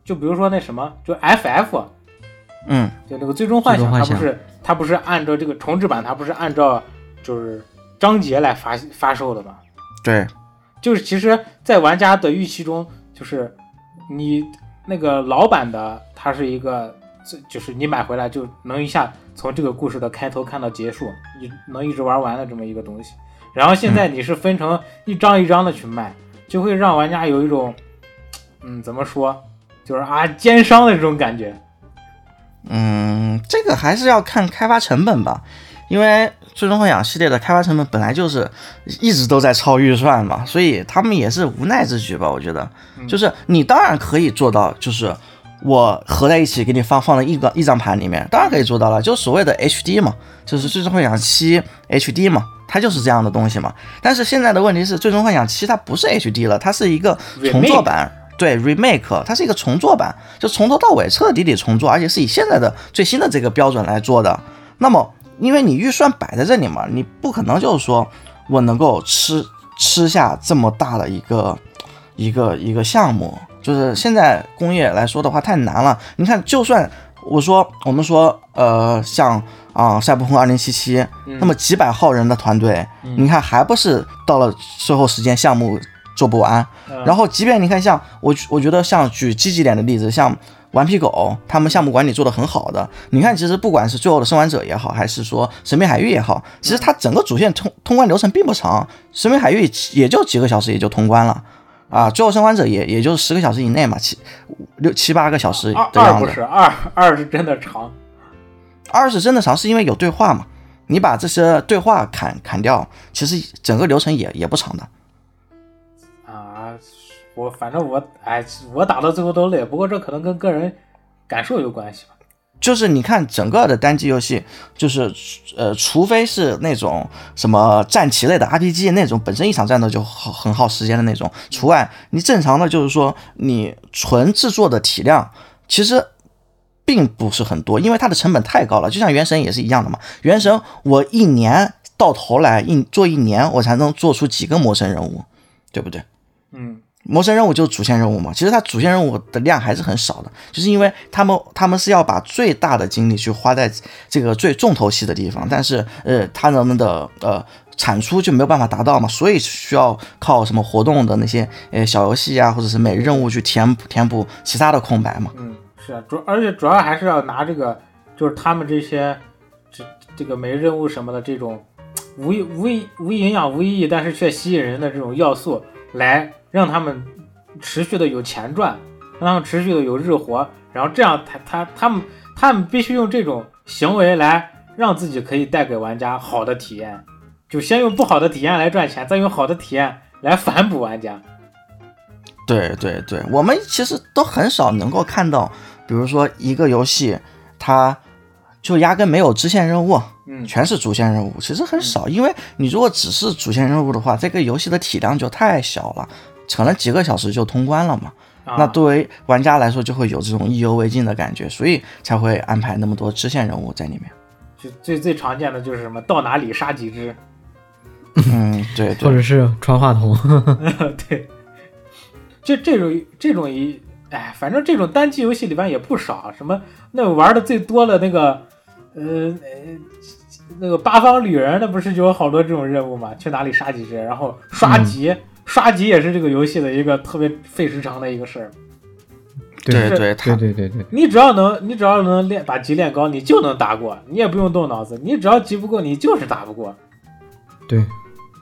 就比如说那什么，就 FF，嗯就那个最终幻想，最终幻想它不是它不是按照这个重置版，它不是按照就是章节来发发售的吗？对，就是其实，在玩家的预期中，就是你那个老版的，它是一个这就是你买回来就能一下从这个故事的开头看到结束，你能一直玩完的这么一个东西。然后现在你是分成一张一张的去卖，就会让玩家有一种，嗯，怎么说，就是啊奸商的这种感觉。嗯，这个还是要看开发成本吧，因为《最终幻想》系列的开发成本本来就是一直都在超预算嘛，所以他们也是无奈之举吧。我觉得，就是你当然可以做到，就是我合在一起给你放放在一个一张盘里面，当然可以做到了，就所谓的 HD 嘛，就是《最终幻想七》HD 嘛，它就是这样的东西嘛。但是现在的问题是，《最终幻想七》它不是 HD 了，它是一个重做版。对，remake 它是一个重做版，就从头到尾彻底底重做，而且是以现在的最新的这个标准来做的。那么，因为你预算摆在这里嘛，你不可能就是说我能够吃吃下这么大的一个一个一个项目，就是现在工业来说的话太难了。你看，就算我说我们说呃像啊赛博朋克二零七七，那么几百号人的团队，你看还不是到了最后时间项目。做不完，然后即便你看像我，我觉得像举积极点的例子，像顽皮狗，他们项目管理做得很好的。你看，其实不管是最后的生还者也好，还是说神秘海域也好，其实它整个主线通通关流程并不长，神秘海域也就几个小时也就通关了啊。最后生还者也也就是十个小时以内嘛，七六七八个小时的样子。二不是二，二是真的长，二是真的长，是因为有对话嘛。你把这些对话砍砍掉，其实整个流程也也不长的。啊我反正我哎，我打到最后都累，不过这可能跟个人感受有关系吧。就是你看整个的单机游戏，就是呃，除非是那种什么战棋类的 RPG 那种，本身一场战斗就好很耗时间的那种，除外，你正常的就是说你纯制作的体量其实并不是很多，因为它的成本太高了。就像原神也是一样的嘛，原神我一年到头来一做一年，我才能做出几个魔神人物，对不对？嗯。魔神任务就是主线任务嘛，其实它主线任务的量还是很少的，就是因为他们他们是要把最大的精力去花在这个最重头戏的地方，但是呃，他们的呃产出就没有办法达到嘛，所以需要靠什么活动的那些呃小游戏啊，或者是每日任务去填补填补其他的空白嘛。嗯，是啊，主而且主要还是要拿这个，就是他们这些这这个每日任务什么的这种无无无营养无意义，但是却吸引人的这种要素来。让他们持续的有钱赚，让他们持续的有日活，然后这样他他他们他们必须用这种行为来让自己可以带给玩家好的体验，就先用不好的体验来赚钱，再用好的体验来反哺玩家。对对对，我们其实都很少能够看到，比如说一个游戏，它就压根没有支线任务，嗯，全是主线任务，其实很少，因为你如果只是主线任务的话，这个游戏的体量就太小了。可能几个小时就通关了嘛？那作为玩家来说，就会有这种意犹未尽的感觉，所以才会安排那么多支线任务在里面。就最最常见的就是什么到哪里杀几只，嗯，对，或者是传话筒，对，就这种这种一，哎，反正这种单机游戏里边也不少，什么那玩的最多的那个，呃，那个八方旅人，那不是就有好多这种任务嘛？去哪里杀几只，然后刷级。刷级也是这个游戏的一个特别费时长的一个事儿。对对对对对对，你只要能，你只要能练把级练高，你就能打过，你也不用动脑子，你只要级不够，你就是打不过。对，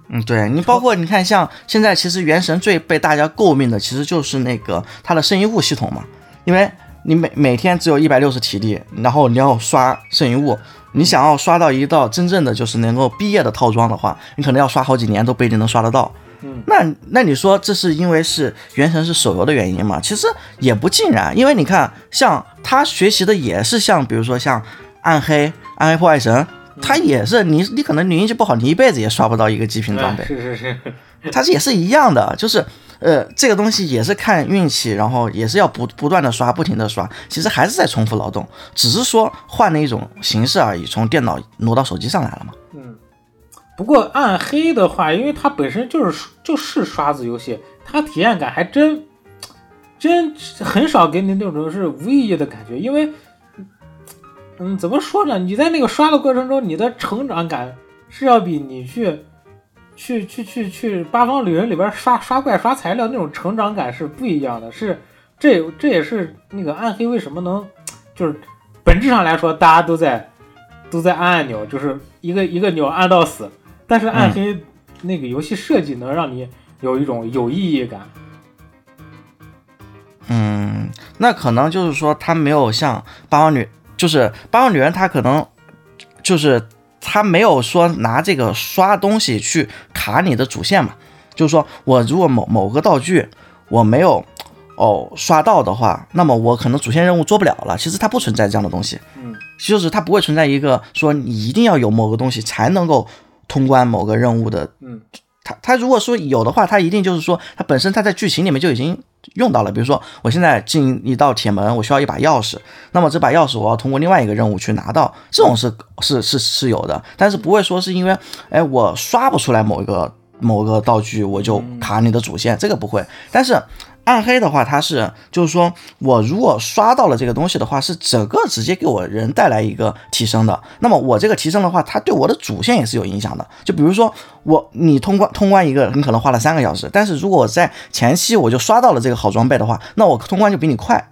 嗯，对你包括你看，像现在其实原神最被大家诟病的，其实就是那个它的圣遗物系统嘛，因为你每每天只有一百六十体力，然后你要刷圣遗物，你想要刷到一道真正的就是能够毕业的套装的话，你可能要刷好几年都不一定能刷得到。嗯，那那你说这是因为是原神是手游的原因吗？其实也不尽然，因为你看，像他学习的也是像，比如说像暗黑、暗黑破坏神，他也是你你可能你运气不好，你一辈子也刷不到一个极品装备。是是是，它也是一样的，就是呃这个东西也是看运气，然后也是要不不断的刷，不停的刷，其实还是在重复劳动，只是说换了一种形式而已，从电脑挪到手机上来了嘛。嗯。不过暗黑的话，因为它本身就是就是刷子游戏，它体验感还真真很少给你那种是无意义的感觉。因为，嗯，怎么说呢？你在那个刷的过程中，你的成长感是要比你去去去去去八方旅人里边刷刷怪刷材料那种成长感是不一样的。是这这也是那个暗黑为什么能就是本质上来说，大家都在都在按按钮，就是一个一个钮按到死。但是暗黑那个游戏设计能让你有一种有意义感。嗯，那可能就是说他没有像八王女，就是八王女人，他可能就是他没有说拿这个刷东西去卡你的主线嘛。就是说我如果某某个道具我没有哦刷到的话，那么我可能主线任务做不了了。其实它不存在这样的东西，嗯，就是它不会存在一个说你一定要有某个东西才能够通关某个任务的。嗯，他他如果说有的话，他一定就是说他本身他在剧情里面就已经用到了。比如说我现在进一道铁门，我需要一把钥匙，那么这把钥匙我要通过另外一个任务去拿到，这种是是是是有的，但是不会说是因为哎我刷不出来某一个。某个道具我就卡你的主线，这个不会。但是暗黑的话，它是就是说我如果刷到了这个东西的话，是整个直接给我人带来一个提升的。那么我这个提升的话，它对我的主线也是有影响的。就比如说我你通关通关一个，你可能花了三个小时，但是如果我在前期我就刷到了这个好装备的话，那我通关就比你快。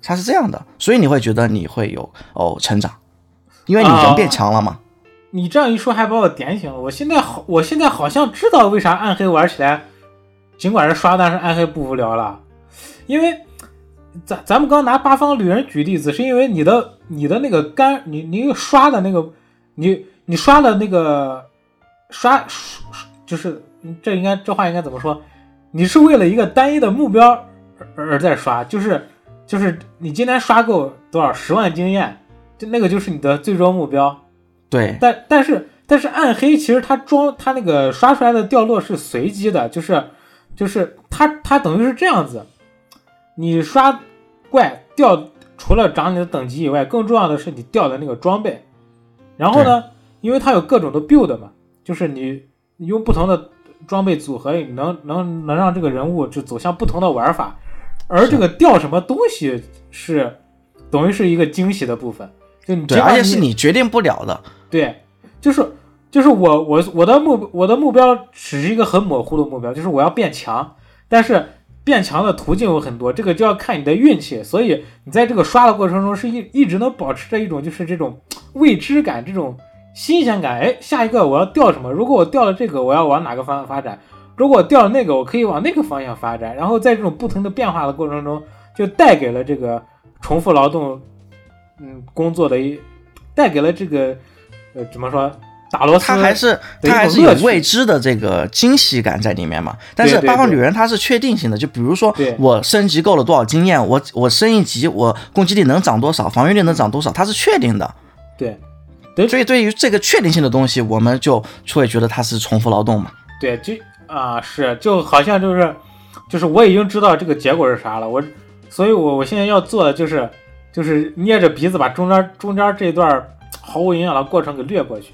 它是这样的，所以你会觉得你会有哦成长，因为你人变强了嘛。你这样一说，还把我点醒了。我现在好，我现在好像知道为啥暗黑玩起来，尽管是刷，但是暗黑不无聊了。因为咱咱们刚拿八方旅人举例子，是因为你的你的那个干，你你刷的那个，你你刷的那个刷，就是这应该这话应该怎么说？你是为了一个单一的目标而而在刷，就是就是你今天刷够多少十万经验，就那个就是你的最终目标。对，但但是但是暗黑其实它装它那个刷出来的掉落是随机的，就是就是它它等于是这样子，你刷怪掉除了涨你的等级以外，更重要的是你掉的那个装备。然后呢，因为它有各种的 build 嘛，就是你你用不同的装备组合，能能能让这个人物就走向不同的玩法。而这个掉什么东西是等于是一个惊喜的部分，就你对，而且是你决定不了的。对，就是就是我我我的目我的目标只是一个很模糊的目标，就是我要变强，但是变强的途径有很多，这个就要看你的运气。所以你在这个刷的过程中是一一直能保持着一种就是这种未知感，这种新鲜感。哎，下一个我要掉什么？如果我掉了这个，我要往哪个方向发展？如果我掉了那个，我可以往那个方向发展。然后在这种不同的变化的过程中，就带给了这个重复劳动，嗯，工作的一带给了这个。呃，怎么说？打螺丝，它还是它还是有未知的这个惊喜感在里面嘛？但是八方旅人它是确定性的，就比如说我升级够了多少经验，我我升一级，我攻击力能涨多少，防御力能涨多少，它是确定的。对，所以对于这个确定性的东西，我们就会觉得它是重复劳动嘛？对，就啊是，就好像就是就是我已经知道这个结果是啥了，我所以，我我现在要做的就是就是捏着鼻子把中间中间这段。毫无营养的过程给略过去，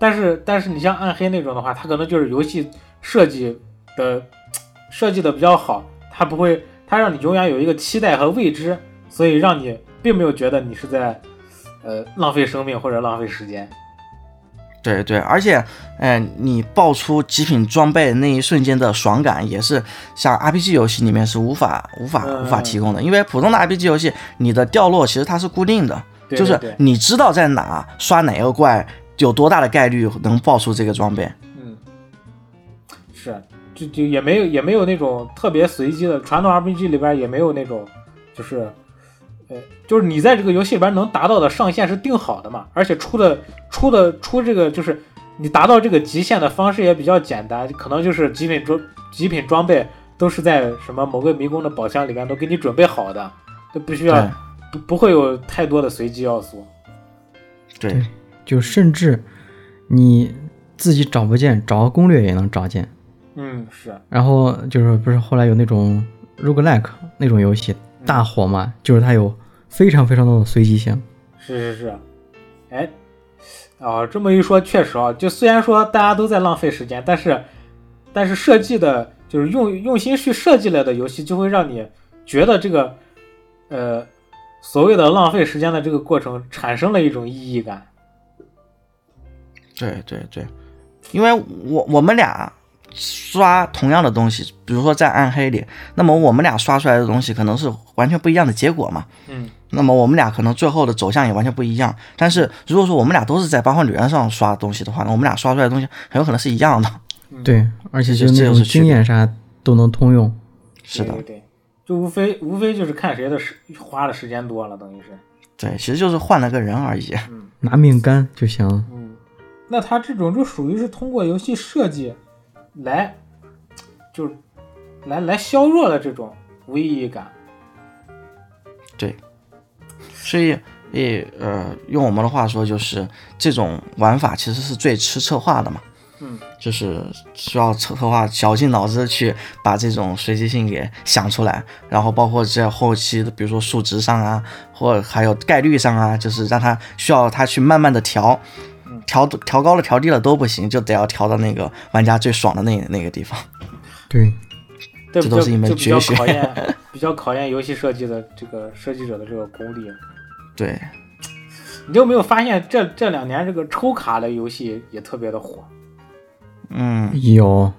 但是但是你像暗黑那种的话，它可能就是游戏设计的设计的比较好，它不会，它让你永远有一个期待和未知，所以让你并没有觉得你是在呃浪费生命或者浪费时间。对对，而且，哎，你爆出极品装备那一瞬间的爽感，也是像 RPG 游戏里面是无法无法无法提供的，因为普通的 RPG 游戏，你的掉落其实它是固定的。就是你知道在哪刷哪个怪，有多大的概率能爆出这个装备？嗯，是，就就也没有也没有那种特别随机的，传统 RPG 里边也没有那种，就是，呃，就是你在这个游戏里边能达到的上限是定好的嘛，而且出的出的出这个就是你达到这个极限的方式也比较简单，可能就是极品装极品装备都是在什么某个迷宫的宝箱里边都给你准备好的，都不需要。不不会有太多的随机要素，对，就甚至你自己找不见，找个攻略也能找见。嗯，是。然后就是不是后来有那种 roguelike 那种游戏大火嘛？就是它有非常非常多的随机性。是是是。哎，哦，这么一说确实啊，就虽然说大家都在浪费时间，但是但是设计的就是用用心去设计了的游戏，就会让你觉得这个呃。所谓的浪费时间的这个过程，产生了一种意义感。对对对，因为我我们俩刷同样的东西，比如说在暗黑里，那么我们俩刷出来的东西可能是完全不一样的结果嘛。嗯，那么我们俩可能最后的走向也完全不一样。但是如果说我们俩都是在八荒旅人上刷东西的话，那我们俩刷出来的东西很有可能是一样的。对，而且这就是经验啥都能通用。是的对，就无非无非就是看谁的时花的时间多了，等于是。对，其实就是换了个人而已。拿命干就行。嗯，那他这种就属于是通过游戏设计来，就是来来削弱了这种无意义感。对所以，也呃，用我们的话说，就是这种玩法其实是最吃策划的嘛。嗯，就是需要策划绞尽脑汁去把这种随机性给想出来，然后包括在后期的，比如说数值上啊，或还有概率上啊，就是让它需要它去慢慢的调，调调高了调低了都不行，就得要调到那个玩家最爽的那那个地方。对，这都是一门就比较绝学考验 比较考验游戏设计的这个设计者的这个功力。对，你有没有发现这这两年这个抽卡的游戏也特别的火？嗯，有，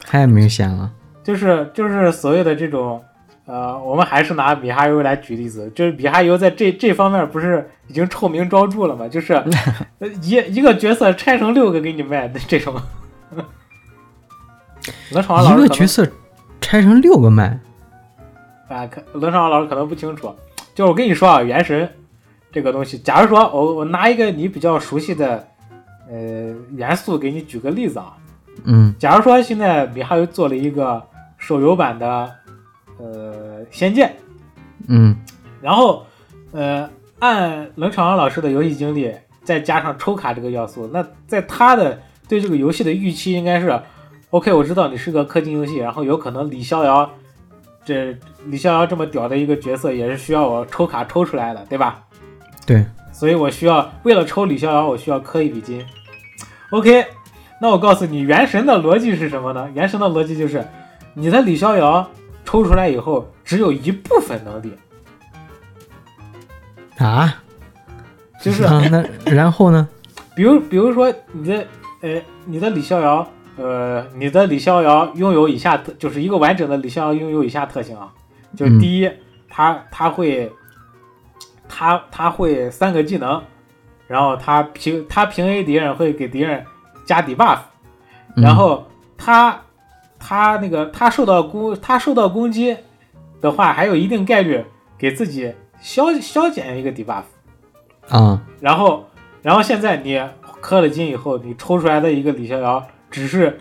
太明显了。就是就是所谓的这种，呃，我们还是拿米哈游来举例子，就是米哈游在这这方面不是已经臭名昭著了吗？就是呃 一一个角色拆成六个给你卖的这种。冷场王老一师一个角色拆成六个卖，啊，可冷场王老师可能不清楚，就是我跟你说啊，原神这个东西，假如说我我拿一个你比较熟悉的呃元素给你举个例子啊，嗯假如说现在米哈游做了一个手游版的呃仙剑，嗯然后呃按冷场王老师的游戏经历，再加上抽卡这个要素，那在他的对这个游戏的预期应该是，OK，我知道你是个氪金游戏，然后有可能李逍遥这李逍遥这么屌的一个角色也是需要我抽卡抽出来的，对吧？对，所以我需要为了抽李逍遥，我需要氪一笔金。OK，那我告诉你，原神的逻辑是什么呢？原神的逻辑就是，你的李逍遥抽出来以后，只有一部分能力，啊，就是啊，那然后呢？比如比如说你的呃你的李逍遥，呃你的李逍遥拥有以下特，就是一个完整的李逍遥拥有以下特性啊，就是嗯。第一，他他会他他会三个技能，然后他平他平 A 敌人会给敌人加 debuff，嗯。然后他他那个他受到攻他受到攻击的话，还有一定概率给自己消消减一个 debuff。啊，然后，然后现在你氪了金以后，你抽出来的一个李逍遥只是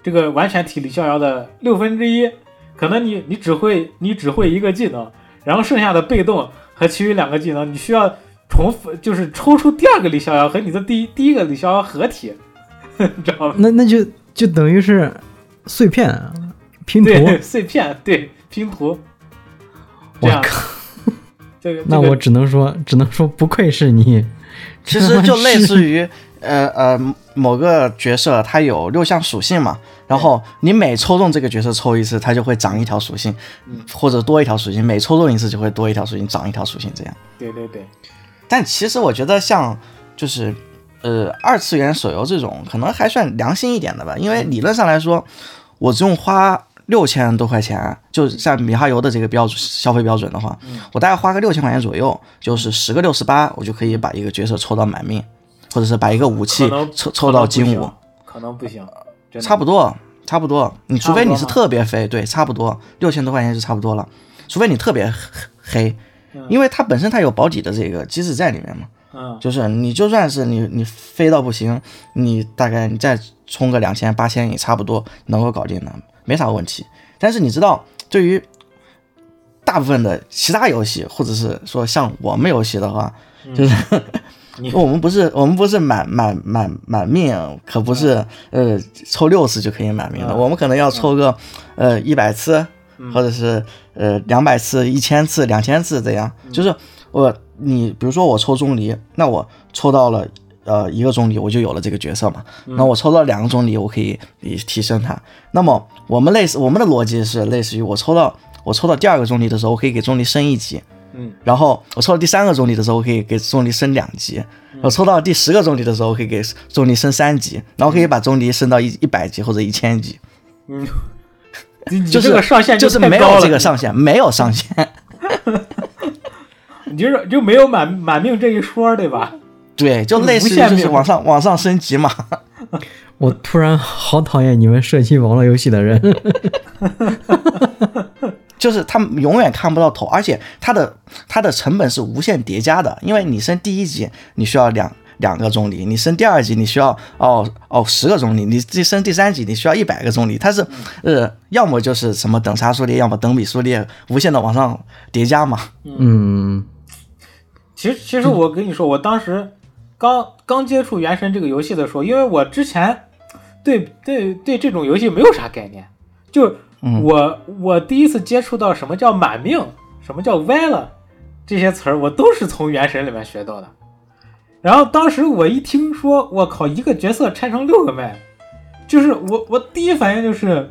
这个完全体李逍遥的六分之一，可能你你只会你只会一个技能，然后剩下的被动和其余两个技能，你需要重复，就是抽出第二个李逍遥和你的第一第一个李逍遥合体，你知道吗？那那就就等于是碎片拼图。碎片，对拼图，我靠，这个这个那我只能说，只能说不愧是你。其实就类似于呃呃某个角色它有六项属性嘛，然后你每抽中这个角色抽一次，它就会长一条属性，或者多一条属性，每抽中一次就会多一条属性，长一条属性这样。对对对，但其实我觉得像就是呃二次元手游这种，可能还算良心一点的吧，因为理论上来说，我只用花六千多块钱，就像米哈游的这个标准消费标准的话，我大概花个六千块钱左右，就是十个六十八，我就可以把一个角色抽到满命，或者是把一个武器抽抽到金武，，可能不行，差不多，差不多。你除非你是特别飞，对，差不多六千多块钱就差不多了。除非你特别黑嗯，因为它本身它有保底的这个机制在里面嘛。嗯，就是你就算是你你飞到不行，你大概你再充个两千八千也差不多能够搞定的，没啥问题。但是你知道，对于大部分的其他游戏，或者是说像我们游戏的话，就是 你 我们不是我们不是满满满满命，可不是呃抽六次就可以满命的，嗯。我们可能要抽个呃一百次，或者是呃两百次、一千次、两千次这样。就是我你比如说我抽钟离，那我抽到了。呃，一个钟离我就有了这个角色嘛，那我抽到两个钟离，我可以以提升它。那么我们类似我们的逻辑是类似于我抽到我抽到第二个钟离的时候，我可以给钟离升一级，嗯然后我抽到第三个钟离的时候，我可以给钟离升两级，我抽到第十个钟离的时候，我可以给钟离升三级，然后可以把钟离升到一一百级或者一千级，嗯，就是这个上限就是没有这个上限，没有上限。你就是就没有满满命这一说，对吧？对，就类似于就是往上往上升级嘛。我突然好讨厌你们射击网络游戏的人。就是他们永远看不到头，而且它的它的成本是无限叠加的，因为你升第一级你需要两两个钟离，你升第二级你需要哦哦十个钟离，你这升第三级你需要一百个钟离，它是呃要么就是什么等差数列，要么等比数列，无限的往上叠加嘛。嗯，其实其实我跟你说，我当时刚刚接触《原神》这个游戏的时候，因为我之前对对对这种游戏没有啥概念，就嗯我我第一次接触到什么叫满命，什么叫歪了这些词儿，我都是从《原神》里面学到的。然后当时我一听说，我靠，一个角色拆成六个麦，就是我我第一反应就是，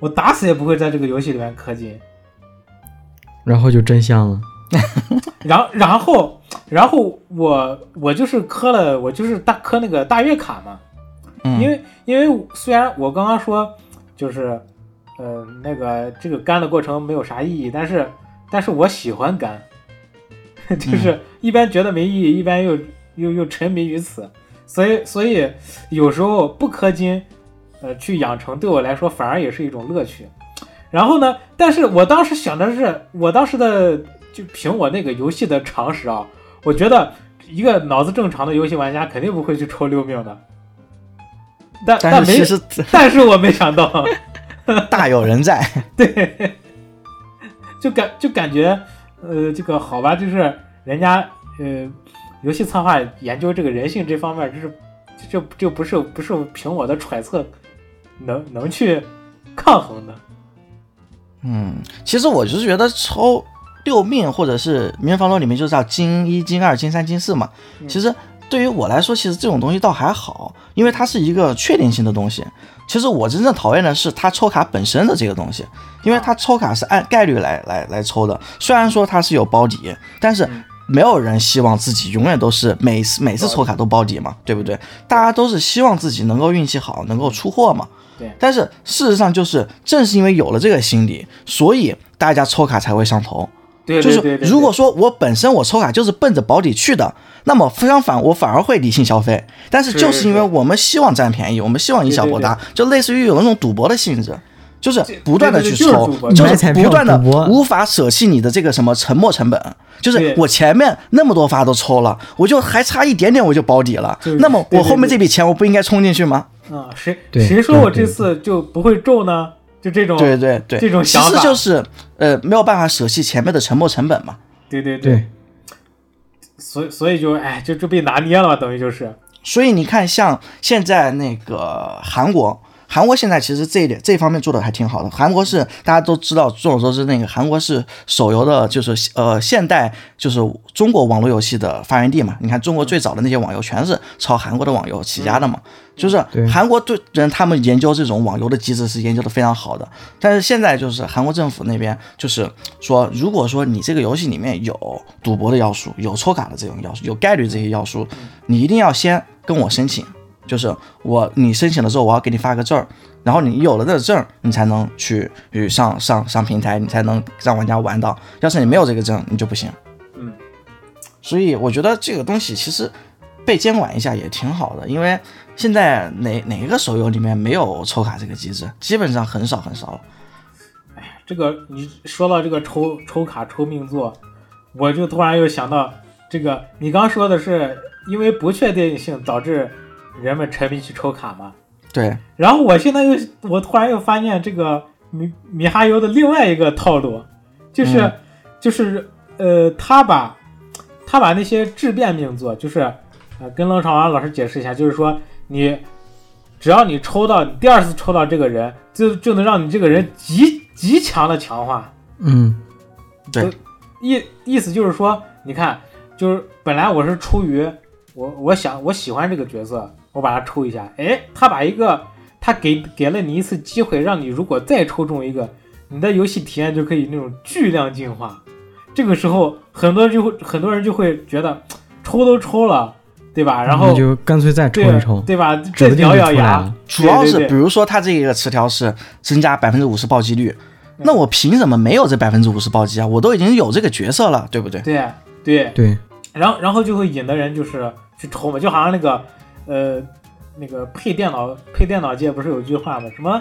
我打死也不会在这个游戏里面氪金。然后就真香了。然然后然后我我就是磕了，我就是大磕那个大月卡嘛，嗯，因为因为虽然我刚刚说就是呃那个这个干的过程没有啥意义，但是但是我喜欢干，就是一边觉得没意义，一边又又又沉迷于此，所以所以有时候不氪金，呃去养成对我来说反而也是一种乐趣。然后呢，但是我当时想的是，我当时的就凭我那个游戏的常识啊，我觉得一个脑子正常的游戏玩家肯定不会去抽六命的。但没但是其实 但是我没想到，大有人在。对，就感就感觉，呃，这个好吧，就是人家呃，游戏策划研究这个人性这方面，就是就就不是不是凭我的揣测能能去抗衡的。嗯，其实我就是觉得抽六命或者是名人房罗里面就叫金一、金二、金三、金四嘛。嗯其实对于我来说，其实这种东西倒还好，因为它是一个确定性的东西。其实我真正讨厌的是它抽卡本身的这个东西，因为它抽卡是按概率来来来抽的。虽然说它是有保底，但是嗯没有人希望自己永远都是每次每次抽卡都保底嘛，对不对？大家都是希望自己能够运气好，能够出货嘛。对但是事实上就是正是因为有了这个心理，所以大家抽卡才会上头。对就是对对对，如果说我本身我抽卡就是奔着保底去的，那么相反我反而会理性消费。但是是就是因为我们希望占便宜，我们希望以小博大，就类似于有那种赌博的性质。就是不断的去抽就是不断的无法舍弃你的这个什么沉没成本。就是我前面那么多发都抽了，我就还差一点点我就保底了。那么我后面这笔钱我不应该冲进去吗？啊，谁谁说我这次就不会中呢？就这种对对对，这种其想法。实就是呃没有办法舍弃前面的沉没成本嘛。对对对，所以所以就哎就就被拿捏了，等于就是。所以你看，像现在那个韩国，韩国现在其实这一点这方面做的还挺好的。韩国是大家都知道，众所周知，那个韩国是手游的，就是呃现代就是中国网络游戏的发源地嘛。你看中国最早的那些网游全是抄韩国的网游起家的嘛。就是韩国对人他们研究这种网游的机制是研究的非常好的，但是现在就是韩国政府那边就是说，如果说你这个游戏里面有赌博的要素，有抽卡的这种要素，有概率这些要素，你一定要先跟我申请，就是我你申请了之后，我要给你发个证儿，然后你有了这个证儿，你才能去去上上上平台，你才能让玩家玩到。要是你没有这个证，你就不行。嗯，所以我觉得这个东西其实被监管一下也挺好的，因为现在哪哪一个手游里面没有抽卡这个机制，基本上很少很少了。这个你说到这个抽抽卡抽命座，我就突然又想到这个，你刚说的是因为不确定性导致人们沉迷去抽卡嘛？对，然后我现在又我突然又发现这个米米哈游的另外一个套路，就是、嗯就是呃，他把他把那些质变命座，就是呃，跟冷场王老师解释一下，就是说你只要你抽到你第二次抽到这个人，就就能让你这个人极极强的强化。嗯对，意意思就是说，你看，就是本来我是出于我我想我喜欢这个角色，我把它抽一下，哎，他把一个他给给了你一次机会，让你如果再抽中一个，你的游戏体验就可以那种巨量进化。这个时候，很多人就会很多人就会觉得，抽都抽了，对对吧？然后那就干脆再抽一抽，对吧？指这咬咬牙了，主要是对对对比如说它这个词条是增加百分之五十暴击率，那我凭什么没有这百分之五十暴击啊？我都已经有这个角色了，对不对？对对，对，然后然后就会引得人就是去抽嘛，就好像那个呃那个配电脑配电脑界不是有句话吗？什么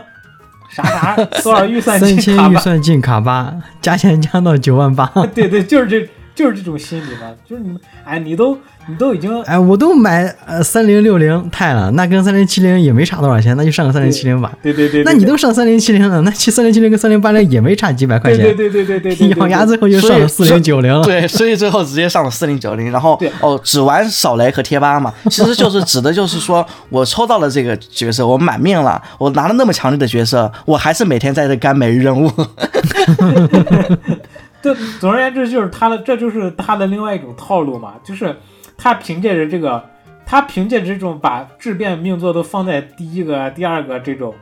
啥啥多少预算三进卡吧？千预算进卡吧，加钱加到九万八。对对，就是这就是这种心理嘛，就是你们哎，你都你都已经哎，我都买呃三零六零钛了，那跟三零七零也没差多少钱，那就上个三零七零吧。对对对，对那你都上三零七零了，那其三零七零跟三零八零也没差几百块钱，对对对对对对对，咬牙最后就上了四零九零了。对，所以最后直接上了四零九零，然后对哦，只玩扫雷和贴吧嘛，其实就是指的就是说我抽到了这个角色，我满命了，我拿了那么强力的角色，我还是每天在这干每日任务。这总而言之就是他的，这就是他的另外一种套路嘛，就是他凭借着这个，他凭借这种把质变命座都放在第一个、第二个这种，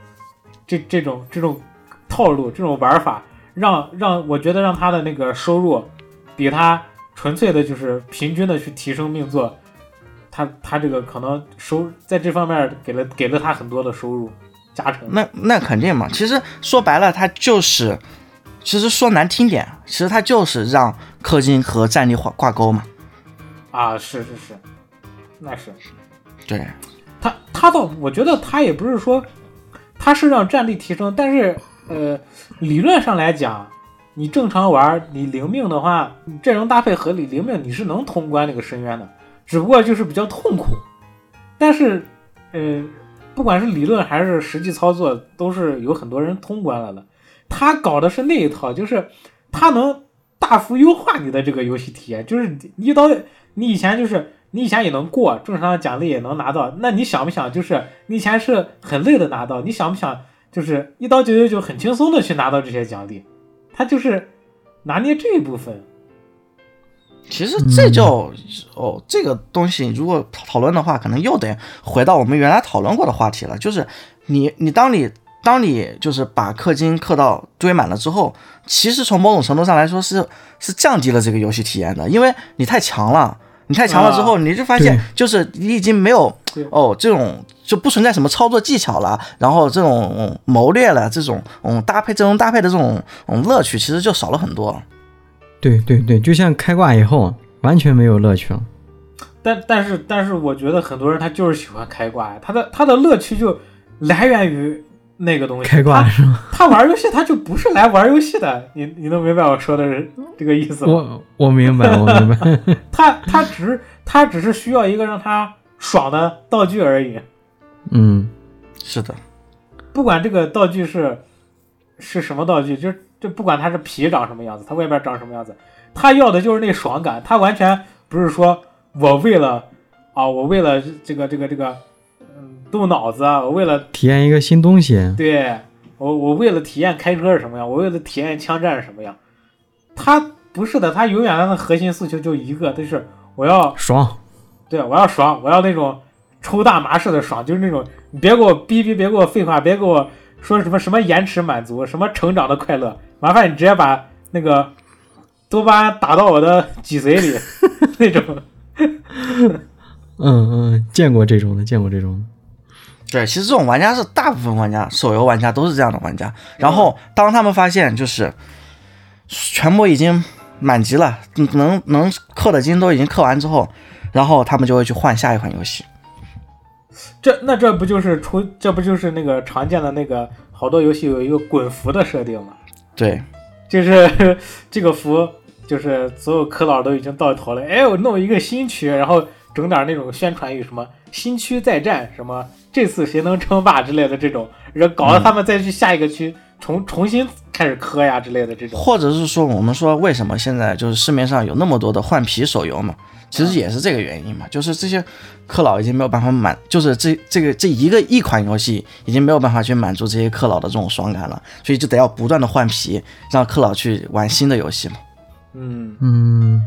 这这种这种套路、这种玩法，让让我觉得让他的那个收入比他纯粹的就是平均的去提升命座，他他这个可能收在这方面给了给了他很多的收入加成。那那肯定嘛，其实说白了，他就是，其实说难听点，其实它就是让氪金和战力挂挂钩嘛。啊，是是是，那是。对，他他倒，我觉得他也不是说他是让战力提升，但是呃，理论上来讲，你正常玩，你灵命的话，你阵容搭配合理，灵命你是能通关那个深渊的，只不过就是比较痛苦。但是呃，不管是理论还是实际操作，都是有很多人通关了的。他搞的是那一套，就是他能大幅优化你的这个游戏体验，就是你一刀，你以前就是你以前也能过，正常的奖励也能拿到，那你想不想就是你以前是很累的拿到，你想不想就是一刀九九九很轻松的去拿到这些奖励？他就是拿捏这一部分，其实这叫、哦，这个东西如果讨论的话，可能又得回到我们原来讨论过的话题了，就是你你当你当你就是把氪金氪到堆满了之后，其实从某种程度上来说是是降低了这个游戏体验的，因为你太强了。你太强了之后，你就发现，就是你已经没有哦，这种就不存在什么操作技巧了，然后这种、嗯谋略了，这种嗯搭配这种搭配的这种嗯乐趣，其实就少了很多。对对对，就像开挂以后完全没有乐趣了。但但是但是我觉得很多人他就是喜欢开挂呀，他的他的乐趣就来源于那个东西，开挂他是吗？他玩游戏他就不是来玩游戏的，你你能明白我说的是这个意思吗？我我明白，我明白。他他只是他只是需要一个让他爽的道具而已，嗯，是的，不管这个道具是是什么道具，就就不管它是皮长什么样子，它外边长什么样子，他要的就是那爽感，他完全不是说我为了啊，我为了这个这个这个嗯动脑子啊，我为了体验一个新东西。对我，我为了体验开车是什么样，我为了体验枪战是什么样。他不是的，他永远他的核心诉求就一个，就是我要爽，对我要爽，我要那种抽大麻似的爽，就是那种你别给我逼逼，别给我废话，别给我说什么什么延迟满足，什么成长的快乐，麻烦你直接把那个多巴胺打到我的脊髓里 那种。嗯嗯，见过这种的，见过这种的。对，其实这种玩家是大部分玩家，手游玩家都是这样的玩家。然后当他们发现就是全部已经满级了，嗯能能氪的金都已经氪完之后，然后他们就会去换下一款游戏。这那这不就是出这不就是那个常见的那个好多游戏有一个滚服的设定吗？对，就是这个服，就是所有氪佬都已经到头了。哎，我弄一个新区，然后整点那种宣传语，什么新区再战，什么这次谁能称霸之类的这种，然后搞得他们再去下一个区重重新开始磕呀之类的这种。或者是说我们说为什么现在就是市面上有那么多的换皮手游嘛？其实也是这个原因嘛，就是这些氪佬已经没有办法满，就是这这个这一个一款游戏已经没有办法去满足这些氪佬的这种爽感了，所以就得要不断的换皮，让氪佬去玩新的游戏嘛。嗯，嗯，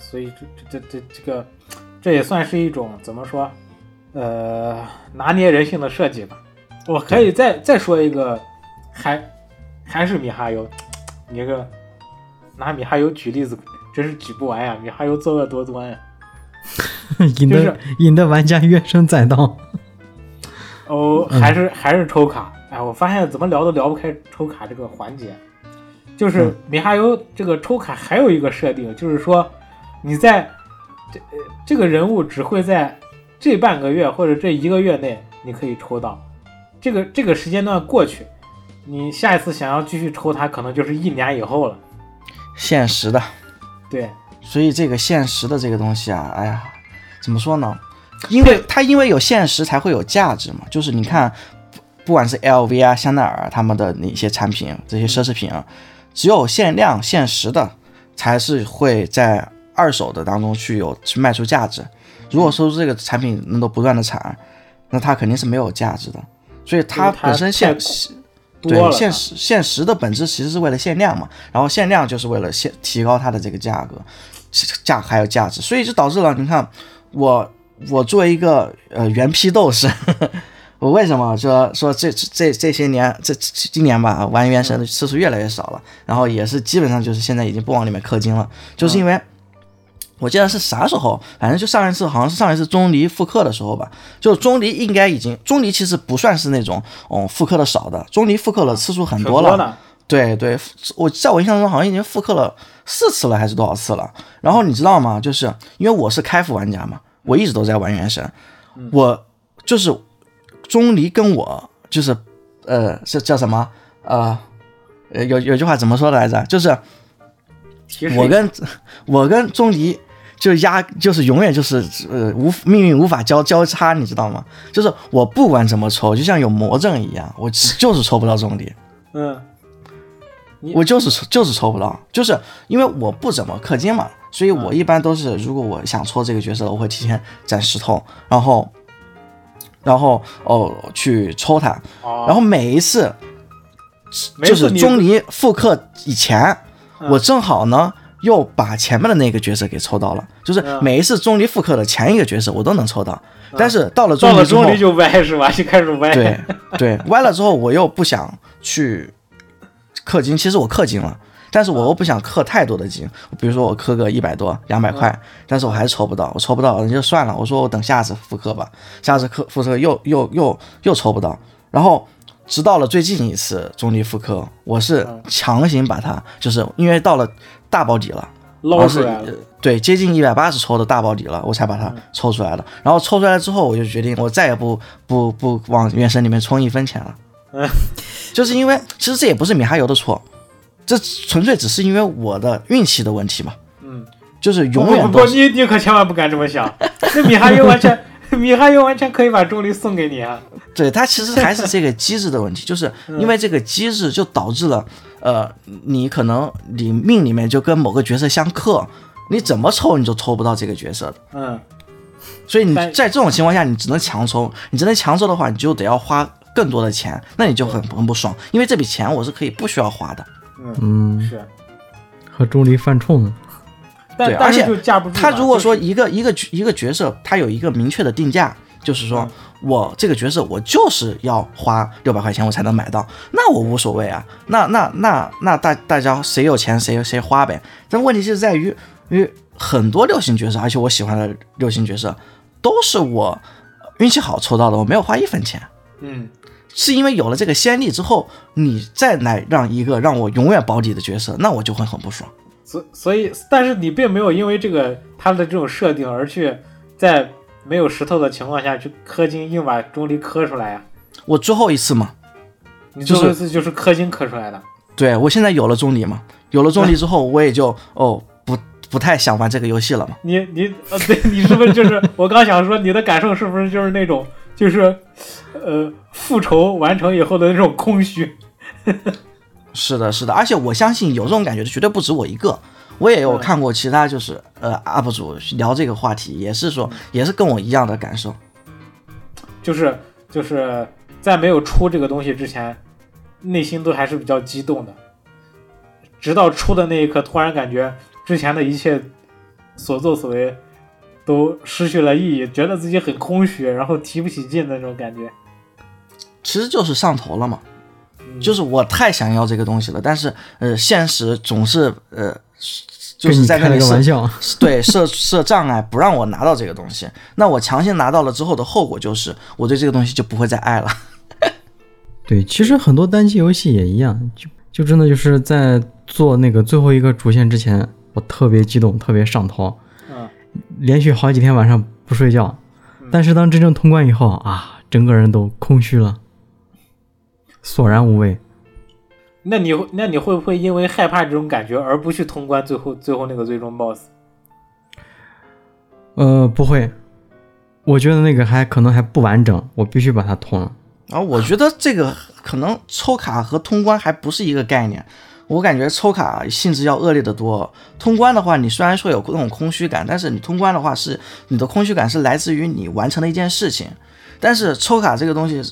所以这这这这这个这也算是一种怎么说？呃，拿捏人性的设计吧。我可以再再说一个，还还是米哈游，你这个拿米哈游举例子，真是举不完呀！米哈游作恶多端呀。引得、就是引得玩家怨声载道。哦，还是还是抽卡。哎，我发现怎么聊都聊不开抽卡这个环节。就是嗯米哈游这个抽卡还有一个设定，就是说你在这呃这个人物只会在这半个月或者这一个月内你可以抽到，这个这个时间段过去，你下一次想要继续抽它，可能就是一年以后了。限时的，对，所以这个限时的这个东西啊，哎呀，怎么说呢？因为它因为有限时才会有价值嘛。就是你看，不不管是 LV 啊、香奈儿啊他们的那些产品，这些奢侈品啊，只有限量、限时的，才是会在二手的当中去有去卖出价值。如果说这个产品能够不断的产，那它肯定是没有价值的。所以它本身限对限时限时的本质其实是为了限量嘛，然后限量就是为了限提高它的这个价格，价还有价值，所以就导致了你看我我作为一个呃原批斗士，我为什么说说这这这些年这这今年吧玩原神的次数越来越少了，然后也是基本上就是现在已经不往里面氪金了，就是因为。我记得是啥时候，反正就上一次，好像是上一次钟离复刻的时候吧。就钟离应该已经，钟离其实不算是那种，哦，复刻的少的，钟离复刻的次数很很多了。呢。对对，我在我印象中好像已经复刻了四次了，还是多少次了？然后你知道吗？就是因为我是开服玩家嘛，我一直都在玩原神，我就是钟离跟我就是呃是叫什么呃呃有有句话怎么说的来着？就是我跟 我跟钟离就压就是永远就是呃无命运无法交交叉，你知道吗？就是我不管怎么抽，就像有魔怔一样，我就是抽不到钟离。嗯，我就是抽就是抽不到，就是因为我不怎么氪金嘛，所以我一般都是如果我想抽这个角色，我会提前攒石头，然后然后哦去抽它，哦然后每一次就是钟离复刻以前，嗯我正好呢又把前面的那个角色给抽到了，就是嗯。每一次钟离复刻的前一个角色我都能抽到，但是到了到钟离之后，了钟离就歪是吧？就开始歪。对对，歪了之后我又不想去氪金，其实我氪金了，但是我又不想氪太多的金，比如说我氪个一百多、两百块，但是我还是抽不到，我抽不到那就算了，我说我等下次复刻吧，下次氪复刻又又又又抽不到，然后。直到了最近一次中离复刻，我是强行把它，就是因为到了大保底了，捞出来了对，接近一百八十抽的大保底了，我才把它抽出来的。然后抽出来之后，我就决定我再也不不不往原神里面充一分钱了。嗯，就是因为其实这也不是米哈游的错，这纯粹只是因为我的运气的问题嘛。嗯，就是不不不，永远都是你你可千万不敢这么想。那米哈游完全，米哈游完全可以把重力送给你啊。对它其实还是这个机制的问题，就是因为这个机制就导致了，呃，你可能你命里面就跟某个角色相克，你怎么抽你都抽不到这个角色的。嗯，所以你在这种情况下，你只能强抽，你只能强抽的话，你就得要花更多的钱，那你就很很不爽，因为这笔钱我是可以不需要花的。嗯，是，和钟离犯冲。对，但但是而且。他如果说一个一个一个角色，他有一个明确的定价，就是说嗯我这个角色我就是要花六百块钱我才能买到，那我无所谓啊，那那那那大大家谁有钱谁谁花呗。但问题是在于，因为很多六星角色，而且我喜欢的六星角色，都是我运气好抽到的，我没有花一分钱。嗯，是因为有了这个先例之后，你再来让一个让我永远保底的角色，那我就会很不爽。所所以，但是你并没有因为这个他的这种设定而去在没有石头的情况下去氪金，硬把钟离氪出来呀、我最后一次嘛，你最后一次就是氪金氪出来的。对我现在有了钟离嘛，有了钟离之后，我也就哦不不太想玩这个游戏了嘛。你你呃，对 你是不是就是我刚想说你的感受是不是就是那种就是呃复仇完成以后的那种空虚？是的，是的，而且我相信有这种感觉的绝对不止我一个。我也有嗯。看过其他就是呃 UP 主聊这个话题，也是说也是跟我一样的感受。就是就是在没有出这个东西之前，内心都还是比较激动的，直到出的那一刻，突然感觉之前的一切所作所为都失去了意义，觉得自己很空虚，然后提不起劲的那种感觉。其实就是上头了嘛，嗯。就是我太想要这个东西了，但是呃现实总是呃就是在那里设个玩笑。对设设障碍，不让我拿到这个东西。那我强行拿到了之后的后果就是，我对这个东西就不会再爱了。对，其实很多单机游戏也一样，就就真的就是在做那个最后一个主线之前，我特别激动，特别上头，嗯，连续好几天晚上不睡觉。但是当真正通关以后啊，整个人都空虚了，索然无味。那你会那你会不会因为害怕这种感觉而不去通关最后最后那个最终 BOSS？呃，不会，我觉得那个还可能还不完整，我必须把它通了。啊我觉得这个可能抽卡和通关还不是一个概念。我感觉抽卡性质要恶劣的多。通关的话，你虽然说有那种空虚感，但是你通关的话是你的空虚感是来自于你完成了一件事情。但是抽卡这个东西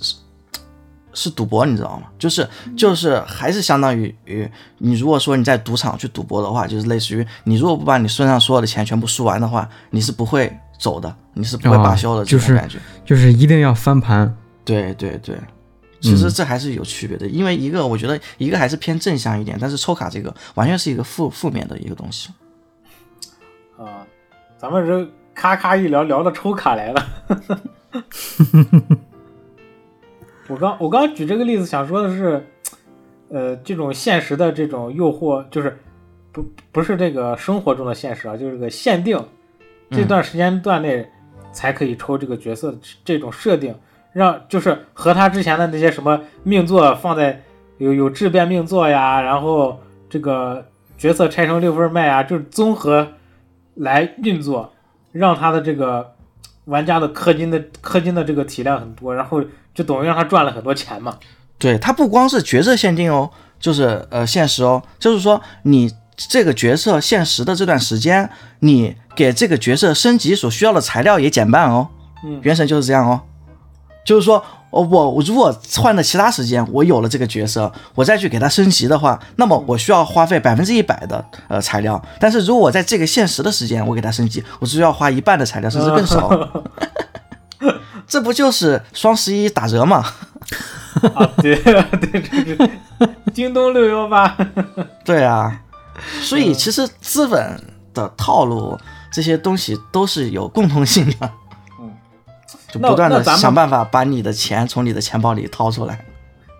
是是赌博，你知道吗？就是就是还是相当于于你如果说你在赌场去赌博的话，就是类似于你如果不把你身上所有的钱全部输完的话，你是不会走的，你是不会罢休的、哦就是这种感觉。就是一定要翻盘。对对对，其实这还是有区别的，因为一个我觉得一个还是偏正向一点，但是抽卡这个完全是一个负负面的一个东西。啊，咱们这咔咔一聊聊到抽卡来了。我刚我刚举这个例子想说的是，呃，这种现实的这种诱惑，就是不不是这个生活中的现实啊，就是这个限定这段时间段内才可以抽这个角色的这种设定，让就是和他之前的那些什么命座放在有有质变命座呀，然后这个角色拆成六份卖啊，就是综合来运作，让他的这个玩家的氪金的氪金的这个体量很多，然后就等于让他赚了很多钱嘛。对，他不光是角色限定哦，就是呃现实哦，就是说你这个角色限时的这段时间，你给这个角色升级所需要的材料也减半哦。嗯原神就是这样哦，就是说。哦，我我如果换了其他时间，我有了这个角色，我再去给他升级的话，那么我需要花费百分之一百的呃材料。但是如果我在这个限时的时间我给他升级，我只需要花一半的材料，甚至更少。这不就是双十一打折吗？啊，对 对对对，京东六幺八，对啊，所嗯以其实资本的套路这些东西都是有共同性的。嗯，就不断的想办法把你的钱从你的钱包里掏出来。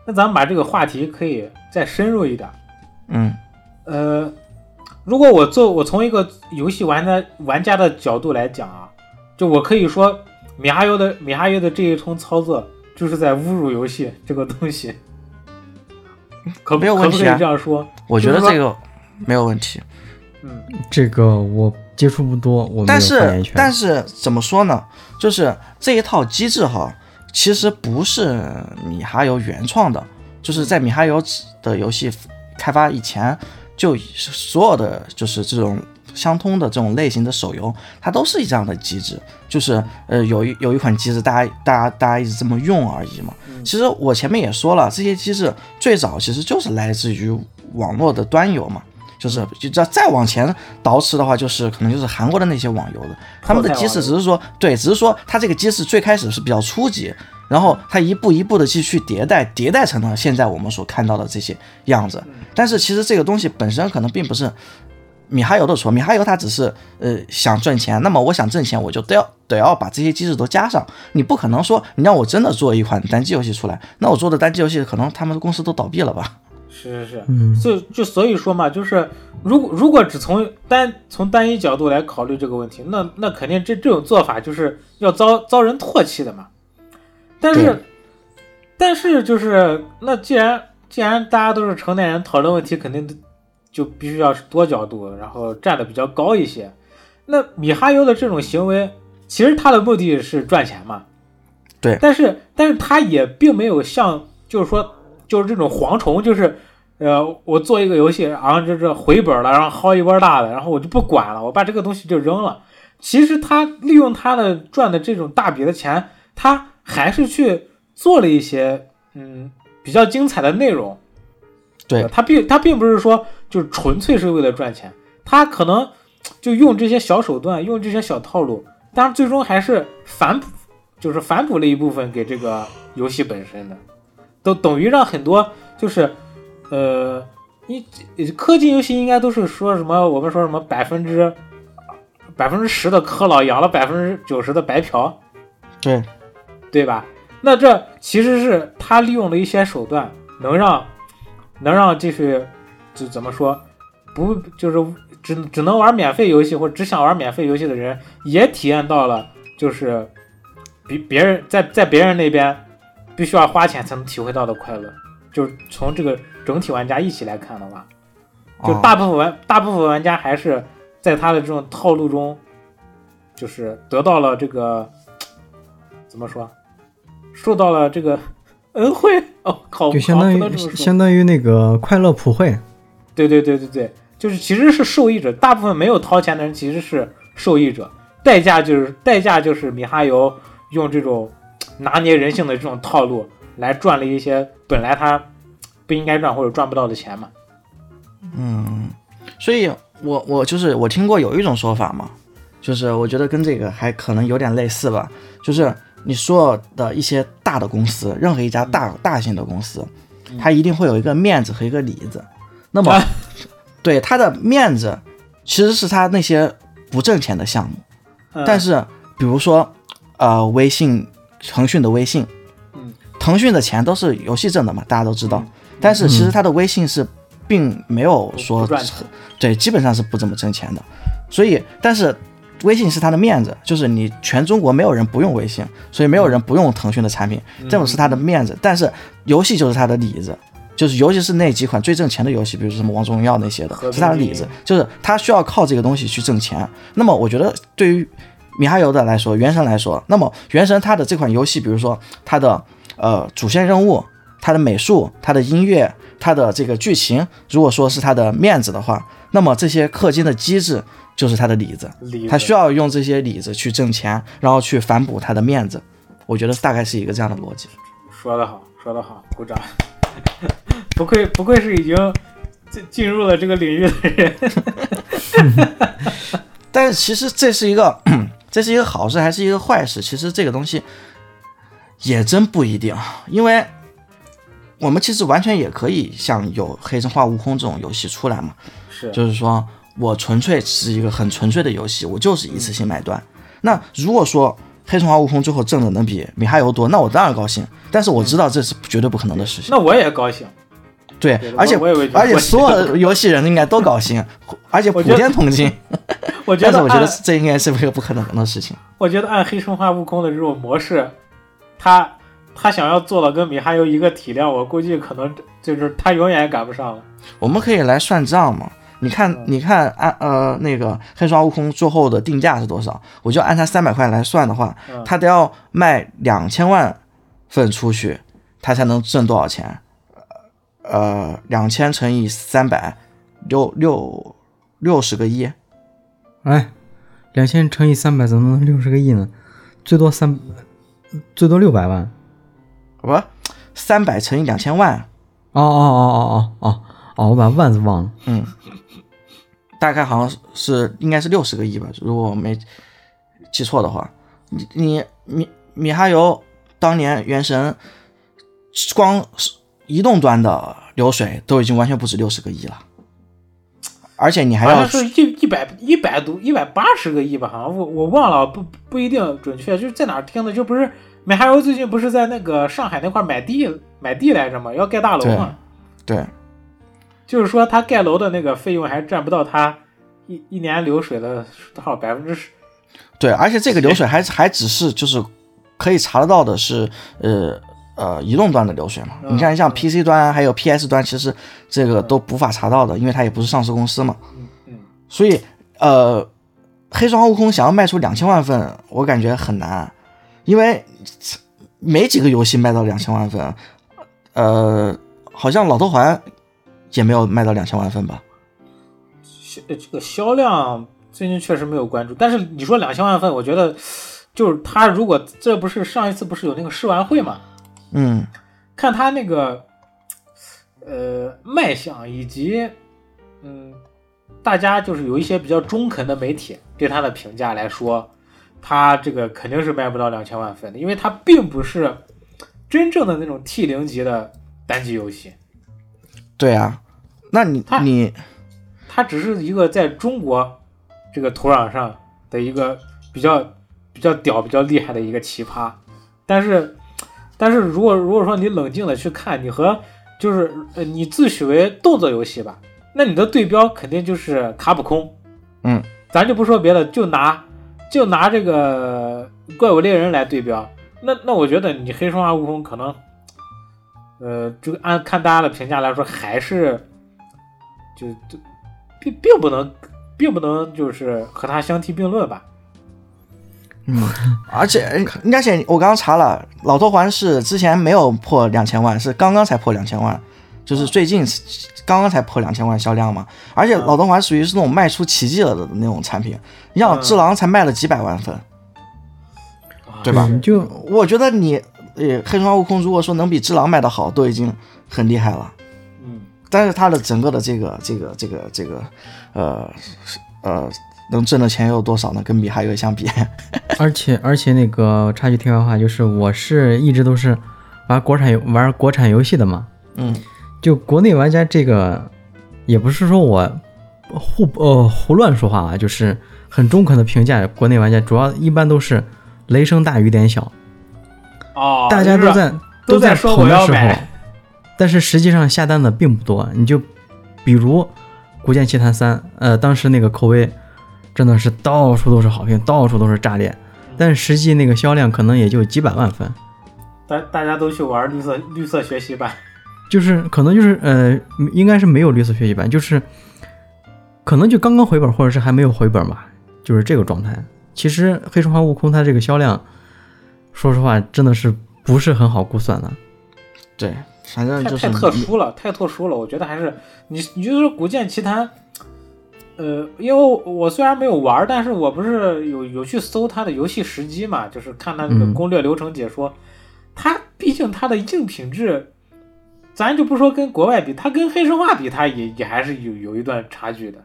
那咱们把这个话题可以再深入一点。嗯呃，如果我做我从一个游戏玩家玩家的角度来讲啊，就我可以说米哈游的米哈游的这一通操作就是在侮辱游戏这个东西，可不没有问题啊可不可以这样说？我觉得这个没有问题。嗯这个我接触不多，我没但有发言权。是但是怎么说呢？就是这一套机制哈，其实不是米哈游原创的，就是在米哈游的游戏开发以前，就所有的就是这种相通的这种类型的手游，它都是这样的机制，就是呃有一有一款机制，大家大家大家一直这么用而已嘛。其实我前面也说了，这些机制最早其实就是来自于网络的端游嘛。就是就再再往前倒饬的话，就是可能就是韩国的那些网游的，他们的机制只是说，对，只是说它这个机制最开始是比较初级，然后它一步一步的去去迭代，迭代成了现在我们所看到的这些样子。但是其实这个东西本身可能并不是米哈游的错，米哈游他只是呃想赚钱，那么我想挣钱，我就得要得要把这些机制都加上。你不可能说你让我真的做一款单机游戏出来，那我做的单机游戏可能他们公司都倒闭了吧？是是是，嗯就就所以说嘛，就是如果如果只从单从单一角度来考虑这个问题，那那肯定这这种做法就是要遭遭人唾弃的嘛。但是但是就是那既然既然大家都是成年人，讨论问题肯定就必须要是多角度，然后站的比较高一些。那米哈游的这种行为，其实他的目的是赚钱嘛。对但是但是他也并没有像就是说就是这种蝗虫，就是呃我做一个游戏，然后这这回本了，然后薅一波大的，然后我就不管了，我把这个东西就扔了。其实他利用他的赚的这种大笔的钱，他还是去做了一些嗯比较精彩的内容。对呃他并他并不是说就是纯粹是为了赚钱，他可能就用这些小手段，用这些小套路，但是最终还是反哺，就是反哺了一部分给这个游戏本身的，都等于让很多就是呃你氪金游戏应该都是说什么？我们说什么百分之百分之十的氪佬养了百分之九十的白嫖，对，对吧？那这其实是他利用了一些手段，能让能让这些就怎么说不就是只只能玩免费游戏或者只想玩免费游戏的人，也体验到了就是比别人在在别人那边必须要花钱才能体会到的快乐。就是从这个整体玩家一起来看的话，就哦大部分玩、大部分玩家还是在他的这种套路中，就是得到了这个怎么说，受到了这个 恩惠哦，靠，就相当于相当于那个快乐普惠。对对对对对，就是其实是受益者，大部分没有掏钱的人其实是受益者，代价就是代价就是米哈游用这种拿捏人性的这种套路来赚了一些本来他不应该赚或者赚不到的钱嘛。嗯，所以我我就是我听过有一种说法嘛，就是我觉得跟这个还可能有点类似吧，就是你所有的一些大的公司，任何一家大大型的公司，它一定会有一个面子和一个里子。那么，对他的面子其实是他那些不挣钱的项目，嗯、但是比如说呃微信、腾讯的微信，嗯，腾讯的钱都是游戏挣的嘛，大家都知道，但是其实他的微信是并没有说对，基本上是不怎么挣钱的。所以，但是微信是他的面子，就是你全中国没有人不用微信，所以没有人不用腾讯的产品，这种是他的面子。但是游戏就是他的里子，就是尤其是那几款最挣钱的游戏，比如说什么王者荣耀那些的是它的里子，就是它需要靠这个东西去挣钱。那么我觉得对于米哈游的来说，原神来说，那么原神它的这款游戏，比如说它的呃主线任务、它的美术、它的音乐、它的这个剧情，如果说是它的面子的话，那么这些氪金的机制就是它的里子，里它需要用这些里子去挣钱，然后去反哺它的面子。我觉得大概是一个这样的逻辑。说得好，说得好，鼓掌。不愧不愧是已经进进入了这个领域的人。但是其实这是一个，这是一个好事还是一个坏事？其实这个东西也真不一定，因为我们其实完全也可以像有《黑神话：悟空》这种游戏出来嘛，是，就是说我纯粹是一个很纯粹的游戏，我就是一次性买断。那如果说《黑神话：悟空》最后挣的能比米哈游多，那我当然高兴。但是我知道这是绝对不可能的事情。那我也高兴。对，而且而且所有的游戏人应该都高兴，而且普天同庆。我觉得但是我觉得这应该是一个不可能的事情。我觉得按黑神话悟空的这种模式，他他想要做到跟米哈游一个体量，我估计可能就是他永远也赶不上了。我们可以来算账嘛？你看，你看，按呃那个黑神话悟空最后的定价是多少？我就按他三百块来算的话，嗯它得要卖两千万份出去，他才能挣多少钱？呃，两千乘以三百，六六六十个亿。哎，两千乘以三百怎么能六十个亿呢？最多三，最多六百万。不，三百乘以两千万，哦哦哦哦哦哦哦，我把万字忘了。嗯，大概好像是应该是六十个亿吧，如果我没记错的话。你你米米哈游当年原神光是移动端的流水都已经完全不止六十个亿了，而且你还要是一一百一百多一百八十个亿吧，好像我我忘了，不不一定准确，就是在哪听的，就不是米哈游最近不是在那个上海那块买地买地来着吗？要盖大楼嘛，对就是说他盖楼的那个费用还占不到他一一年流水的多少百分之十。对，而且这个流水还还只是就是可以查得到的是呃呃移动端的流水嘛。嗯你看像嗯 PC 端还有 PS 端，其实这个都无法查到的，因为它也不是上市公司嘛。嗯嗯，所以呃，黑神话悟空想要卖出两千万份，我感觉很难，因为没几个游戏卖到两千万份，呃，好像老头环也没有卖到两千万份吧？销这个销量最近确实没有关注，但是你说两千万份，我觉得就是他如果这不是上一次不是有那个试玩会嘛，嗯看他那个呃卖相以及嗯，大家就是有一些比较中肯的媒体对他的评价来说，他这个肯定是卖不到两千万份的，因为它并不是真正的那种 T 零级的单机游戏。对啊，那你他你他只是一个在中国这个土壤上的一个比较比较屌、比较厉害的一个奇葩，但是，但是如果如果说你冷静的去看，你和就是呃你自诩为动作游戏吧，那你的对标肯定就是卡普空，嗯，咱就不说别的，就拿就拿这个怪物猎人来对标，那那我觉得你黑神话悟空可能，呃，这个按看大家的评价来说，还是就就并并不能并不能就是和它相提并论吧。嗯 而且而且我刚刚查了，老头环是之前没有破两千万，是刚刚才破两千万，就是最近刚刚才破两千万销量嘛。而且老头环属于是那种卖出奇迹了的那种产品，你想嗯。只狼才卖了几百万份，对吧？嗯就我觉得你呃黑神话悟空如果说能比只狼卖的好，都已经很厉害了。嗯，但是它的整个的这个这个这个这个呃呃能挣的钱有多少呢？跟米哈游相比，而且而且那个插句题外话，就是我是一直都是玩国产游玩国产游戏的嘛，嗯就国内玩家这个也不是说我胡呃胡乱说话啊，就是很中肯的评价国内玩家，主要一般都是雷声大雨点小，哦，大家都在都在在说我要买，但是实际上下单的并不多。你就比如《古剑奇谭三》，呃，当时那个口碑真的是到处都是好评，到处都是炸裂，但实际那个销量可能也就几百万份，大大家都去玩绿色绿色学习版。就是可能就是呃，应该是没有绿色学习版，就是可能就刚刚回本，或者是还没有回本吧，就是这个状态。其实《黑神话：悟空》它这个销量，说实话真的是不是很好估算的。对，反正太就是太特殊了，太特殊了。我觉得还是你，你就说《古剑奇谭》，呃，因为我我虽然没有玩，但是我不是有有去搜它的游戏时机嘛，就是看它那个嗯攻略流程解说。它毕竟它的硬品质，咱就不说跟国外比，它跟黑神话比，它也也还是有有一段差距的。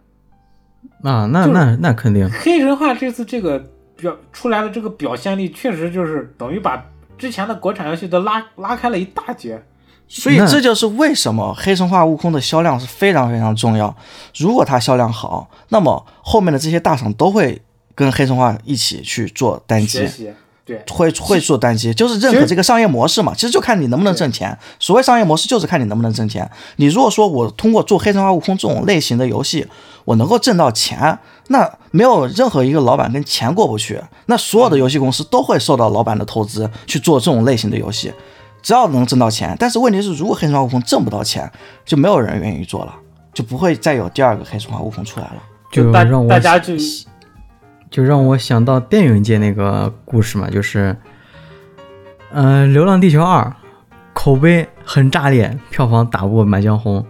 啊，那就是那那肯定，黑神话这次这个表出来的这个表现力，确实就是等于把之前的国产游戏都拉拉开了一大截。所以这就是为什么黑神话悟空的销量是非常非常重要。如果它销量好，那么后面的这些大厂都会跟黑神话一起去做单机，学习，对，会会做单机，就是认可这个商业模式嘛。其实就看你能不能挣钱。所谓商业模式，就是看你能不能挣钱。你如果说我通过做黑神话悟空这种类型的游戏，我能够挣到钱，那没有任何一个老板跟钱过不去。那所有的游戏公司都会受到老板的投资去做这种类型的游戏，只要能挣到钱。但是问题是，如果黑神话悟空挣不到钱，就没有人愿意做了，就不会再有第二个黑神话悟空出来了。就让我大家就就让我想到电影界那个故事嘛，就是，呃，《流浪地球二》口碑很炸裂，票房打不过《满江红》。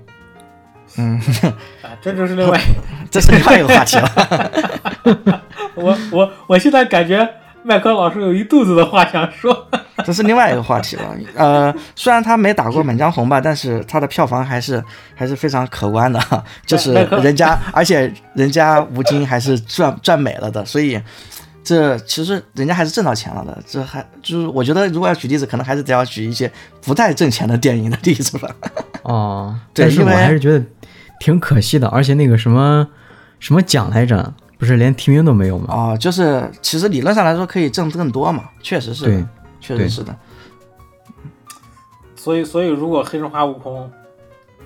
嗯，这就是另外，这是另外一个话题了。我我我现在感觉麦克老师有一肚子的话想说。这是另外一个话题了。呃，虽然他没打过《满江红》吧，但是他的票房还是还是非常可观的，就是人家，而且人家吴京还是赚赚美了的，所以这其实人家还是挣到钱了的。这还就是我觉得，如果要举例子，可能还是得要举一些不太挣钱的电影的例子吧。哦，但是我对因为还是觉得挺可惜的，而且那个什么什么奖来着，不是连提名都没有吗？哦，就是其实理论上来说可以挣更多嘛，确实是对确实是的。所以所以如果黑神话悟空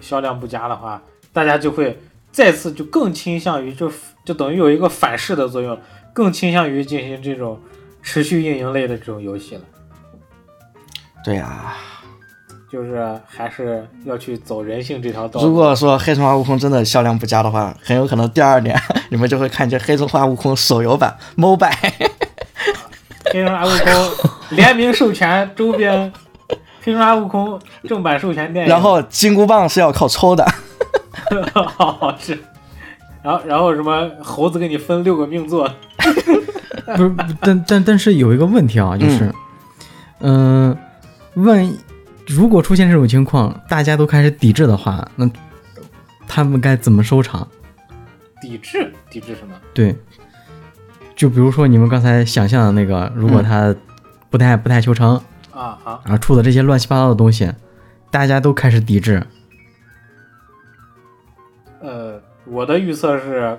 销量不佳的话，大家就会再次就更倾向于就就等于有一个反噬的作用，更倾向于进行这种持续运营类的这种游戏了。对呀、就是还是要去走人性这条道路。如果说黑神话悟空真的销量不佳的话，很有可能第二年 你们就会看见黑神话悟空手游版 MOBA。黑神话悟空联名授权周边，黑神话悟空正版授权电影，然后金箍棒是要靠抽的，是，然后然后什么猴子给你分六个命座，不是，不但但但是有一个问题啊，就是，嗯、万一如果出现这种情况，大家都开始抵制的话，那他们该怎么收场？抵制？抵制什么？对，就比如说你们刚才想象的那个，如果他不太不太求成，啊啊，然后出的这些乱七八糟的东西，大家都开始抵制，呃我的预测是，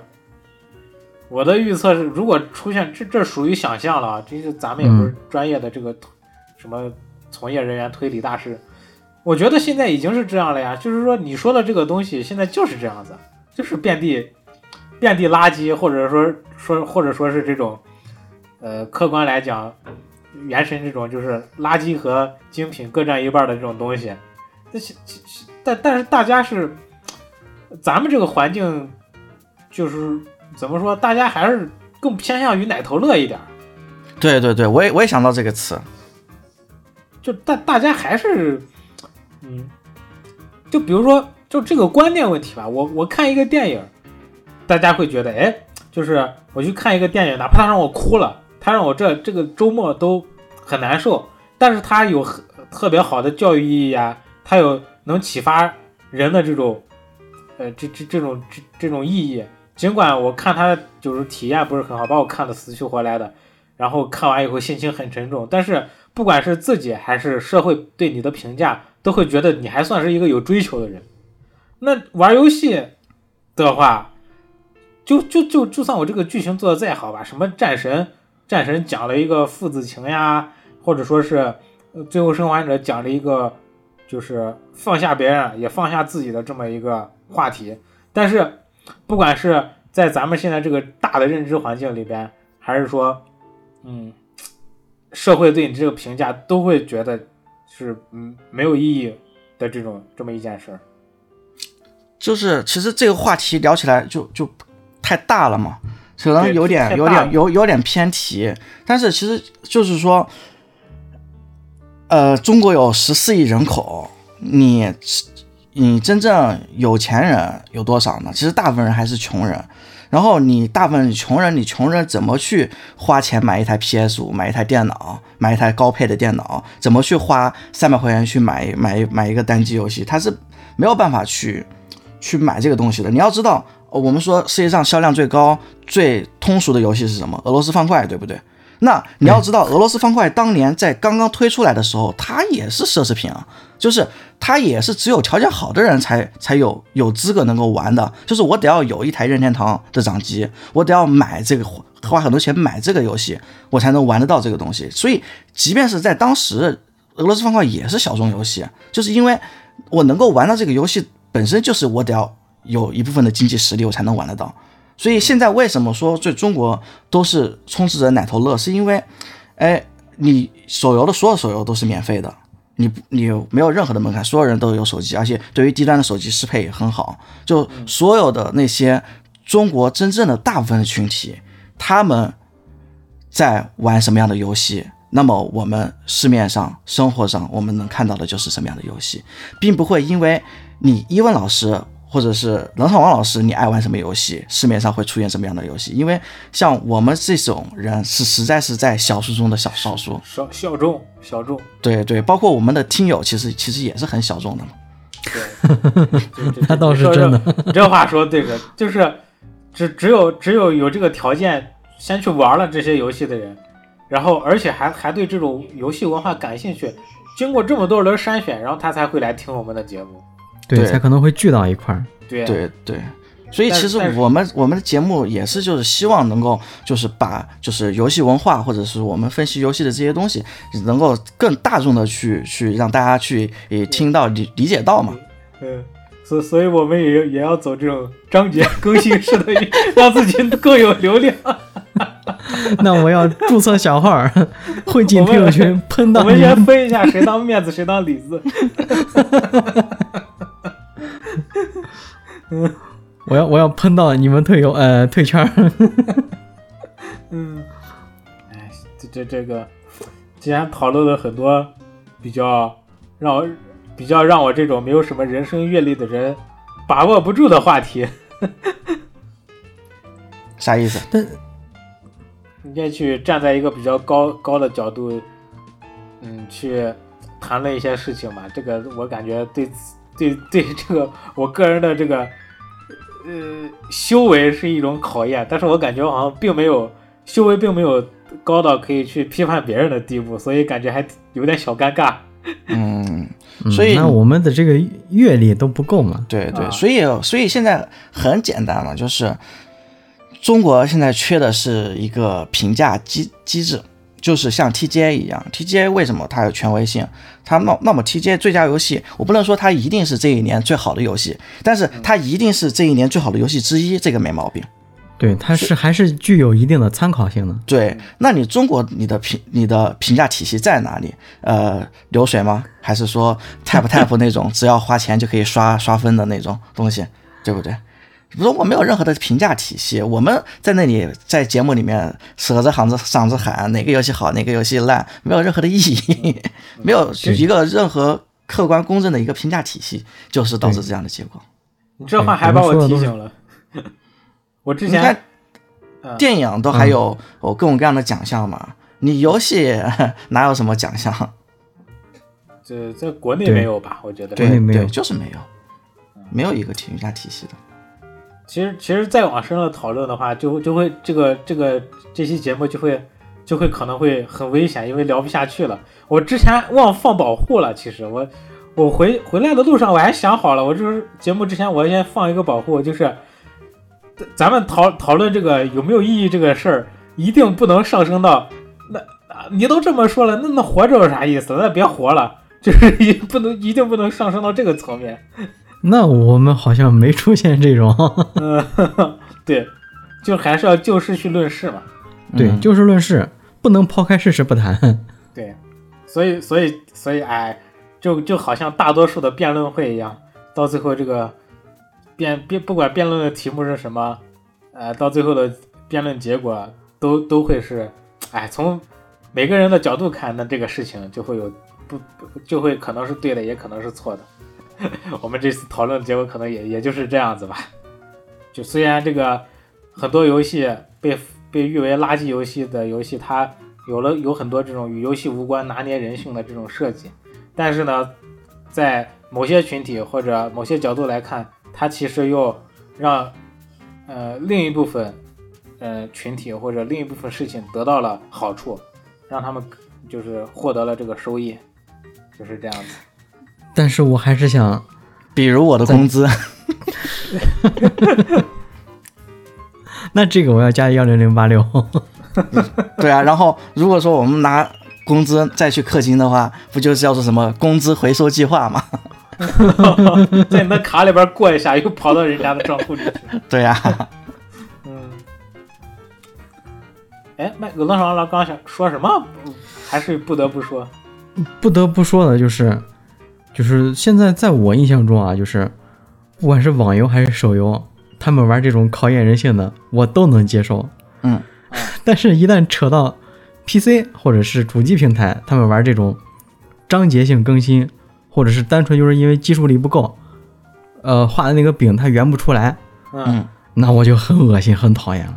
我的预测是，如果出现这这属于想象了啊，这是咱们也不是专业的这个什么从业人员、推理大师。我觉得现在已经是这样了呀，就是说你说的这个东西现在就是这样子，就是遍地遍地垃圾，或者说说或者说是这种，呃，客观来讲，原神这种就是垃圾和精品各占一半的这种东西。这其其但但是大家是，咱们这个环境，就是怎么说，大家还是更偏向于奶头乐一点。对对对，我也我也想到这个词，就大大家还是。嗯，就比如说，就这个观念问题吧。我我看一个电影，大家会觉得，哎，就是我去看一个电影，哪怕他让我哭了，他让我这这个周末都很难受，但是他有特别好的教育意义啊，他有能启发人的这种，呃，这这这种这这种意义。尽管我看他就是体验不是很好，把我看的死去活来的，然后看完以后心情很沉重，但是不管是自己还是社会对你的评价。都会觉得你还算是一个有追求的人。那玩游戏的话，就就就就算我这个剧情做的再好吧，什么战神，战神讲了一个父子情呀，或者说是最后生还者讲了一个就是放下别人也放下自己的这么一个话题。但是不管是在咱们现在这个大的认知环境里边，还是说，嗯，社会对你这个评价，都会觉得。是嗯没有意义的这种这么一件事儿，就是其实这个话题聊起来就就太大了嘛，可能有点有点有有点偏题，但是其实就是说，呃，中国有十四亿人口，你你真正有钱人有多少呢？其实大部分人还是穷人。然后你大部分穷人，你穷人怎么去花钱买一台 PS 五，买一台电脑，买一台高配的电脑？怎么去花三百块钱去买买买一个单机游戏？他是没有办法去去买这个东西的。你要知道，我们说世界上销量最高、最通俗的游戏是什么？俄罗斯方块，对不对？那你要知道，俄罗斯方块当年在刚刚推出来的时候，它也是奢侈品啊，就是它也是只有条件好的人才才有有资格能够玩的。就是我得要有一台任天堂的掌机，我得要买这个花很多钱买这个游戏，我才能玩得到这个东西。所以，即便是在当时，俄罗斯方块也是小众游戏，就是因为我能够玩到这个游戏本身就是我得要有一部分的经济实力，我才能玩得到。所以现在为什么说这中国都是充斥着奶头乐？是因为，哎，你手游的所有手游都是免费的，你你没有任何的门槛，所有人都有手机，而且对于低端的手机适配也很好。就所有的那些中国真正的大部分的群体，他们在玩什么样的游戏，那么我们市面上、生活上我们能看到的就是什么样的游戏，并不会因为你一问老师。或者是冷场王老师，你爱玩什么游戏？市面上会出现什么样的游戏？因为像我们这种人是实在是在小数中的小少数，小小众小众。对对，包括我们的听友，其实其实也是很小众的嘛。对，那倒是真的。你这话说对的，就是只只有只有有这个条件先去玩了这些游戏的人，然后而且还还对这种游戏文化感兴趣，经过这么多轮筛选，然后他才会来听我们的节目。对，才可能会聚到一块儿。对对对，所以其实我们我们的节目也是就是希望能够就是把就是游戏文化或者是我们分析游戏的这些东西，能够更大众的去去让大家去也听到理理解到嘛。嗯，所所以我们也也要走这种章节更新式的，让自己更有流量。那我要注册小号，会进听友群喷到。我们先分一下谁当面子谁当里子。嗯，我要我要喷到你们退游呃退圈 嗯，哎，这这这个，既然讨论了很多比较让我比较让我这种没有什么人生阅历的人把握不住的话题，啥意思？但应该去站在一个比较高高的角度，嗯，去谈论一些事情嘛。这个我感觉对。对对，这个我个人的这个呃修为是一种考验，但是我感觉好像并没有修为并没有高到可以去批判别人的地步，所以感觉还有点小尴尬。嗯，嗯所以那我们的这个阅历都不够嘛？对对，啊所以所以现在很简单嘛，就是中国现在缺的是一个评价机机制，就是像 TGA 一样，TGA 为什么它有权威性？它那那么 TGA 最佳游戏，我不能说它一定是这一年最好的游戏，但是它一定是这一年最好的游戏之一，这个没毛病。对，它是还是具有一定的参考性的。对，那你中国你的评你的评价体系在哪里？呃，流水吗？还是说 tap tap 那种只要花钱就可以刷刷分的那种东西，对不对？如果没有任何的评价体系，我们在那里在节目里面舌着嗓子嗓子喊哪个游戏好，哪个游戏烂，没有任何的意义，没有一个任何客观公正的一个评价体系，就是导致这样的结果。你这话还把我提醒了。我之前你看嗯电影都还有有各种各样的奖项嘛，你游戏 哪有什么奖项？这在国内没有吧？我觉得。对内没有对，就是没有，没有一个评价体系的。其实其实再往深了讨论的话，就就会这个这个这期节目就会就会可能会很危险，因为聊不下去了。我之前忘放保护了，其实我我回回来的路上我还想好了，我就是节目之前我要先放一个保护，就是咱咱们讨讨论这个有没有意义这个事儿，一定不能上升到那啊你都这么说了，那那活着有啥意思？那别活了，就是一不能一定不能上升到这个层面。那我们好像没出现这种，嗯，对，就还是要就事去论事嘛。对，嗯就事论事，不能抛开事实不谈。对，所以所以所以哎，就就好像大多数的辩论会一样，到最后这个辩辩不管辩论的题目是什么，呃，到最后的辩论结果都都会是，哎，从每个人的角度看，那这个事情就会有不不就会可能是对的，也可能是错的。我们这次讨论的结果可能也也就是这样子吧。就虽然这个很多游戏被被誉为垃圾游戏的游戏，它有了有很多这种与游戏无关、拿捏人性的这种设计，但是呢，在某些群体或者某些角度来看，它其实又让呃另一部分呃群体或者另一部分事情得到了好处，让他们就是获得了这个收益，就是这样子。但是我还是想，比如我的工资，那这个我要加幺零零八六。对啊。然后如果说我们拿工资再去氪金的话，不就叫做什么工资回收计划吗？在你的卡里边过一下，又跑到人家的账户里去。对呀、嗯。哎，麦有乐爽老刚想说什么？还是不得不说，不得不说的就是，就是现在在我印象中啊，就是不管是网游还是手游，他们玩这种考验人性的，我都能接受。嗯，但是，一旦扯到 PC 或者是主机平台，他们玩这种章节性更新，或者是单纯就是因为技术力不够，呃，画的那个饼它圆不出来，嗯，嗯那我就很恶心，很讨厌了。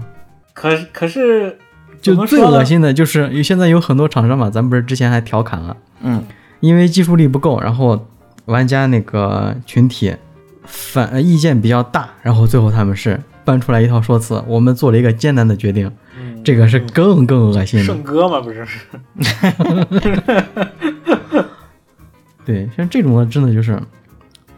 可可是就最恶心的就是有现在有很多厂商嘛，咱不是之前还调侃了，嗯因为技术力不够，然后玩家那个群体反呃意见比较大，然后最后他们是搬出来一套说辞，我们做了一个艰难的决定，嗯这个是更更恶心的圣。歌嘛，不是？对，像这种的真的就是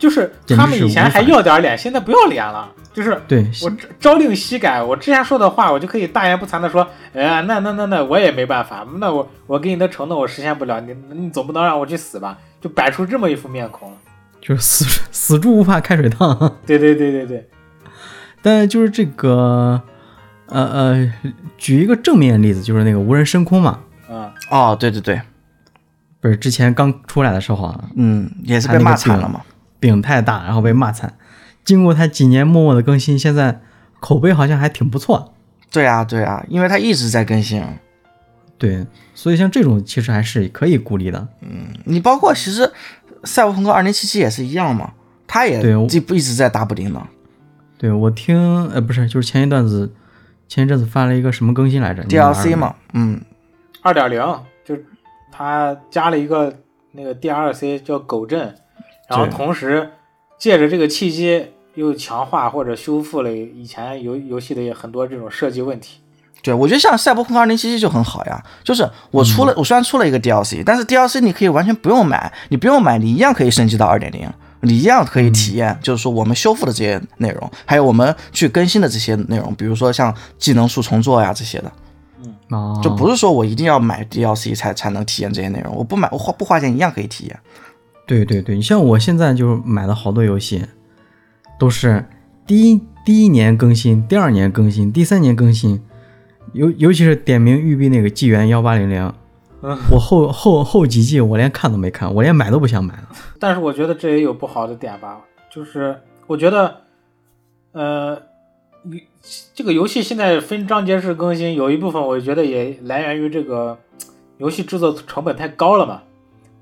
就是他们以前还要点脸，现在不要脸了。就是对我朝朝令夕改，我之前说的话，我就可以大言不惭的说，哎呀，那那那那我也没办法，那我我给你的承诺我实现不了，你你总不能让我去死吧？就摆出这么一副面孔。就是死 死猪不怕开水烫。对对对对对，但就是这个，呃呃，举一个正面例子，就是那个无人升空嘛，嗯，哦，对对对，不是之前刚出来的时候啊，嗯，也是被骂惨了嘛。饼太大，然后被骂惨。经过他几年默默的更新，现在口碑好像还挺不错。对啊对啊，因为他一直在更新。对，所以像这种其实还是可以鼓励的。嗯你包括其实赛博朋克二零七七也是一样嘛，他也对我一一直在打补丁呢。对我听，呃，不是，就是前一段子，前一阵子发了一个什么更新来着 DLC 嘛，嗯，二点零就他加了一个那个 DLC 叫狗镇，然后同时借着这个契机又强化或者修复了以前游游戏的很多这种设计问题。对，我觉得像《赛博朋克2077》就很好呀，就是我出了，我虽然出了一个 DLC，但是 DLC 你可以完全不用买，你不用买，你一样可以升级到2.0，你一样可以体验，就是说我们修复的这些内容，还有我们去更新的这些内容，比如说像技能树重做呀这些的，嗯，就不是说我一定要买 DLC 才才能体验这些内容，我不买我花不花钱一样可以体验。对对对，你像我现在就是买了好多游戏，都是第一第一年更新，第二年更新，第三年更新，尤尤其是点名育碧那个纪元幺八零零，嗯我后后后几季我连看都没看，我连买都不想买了。但是我觉得这也有不好的点吧，就是我觉得，呃，你这个游戏现在分章节式更新，有一部分我觉得也来源于这个游戏制作成本太高了嘛，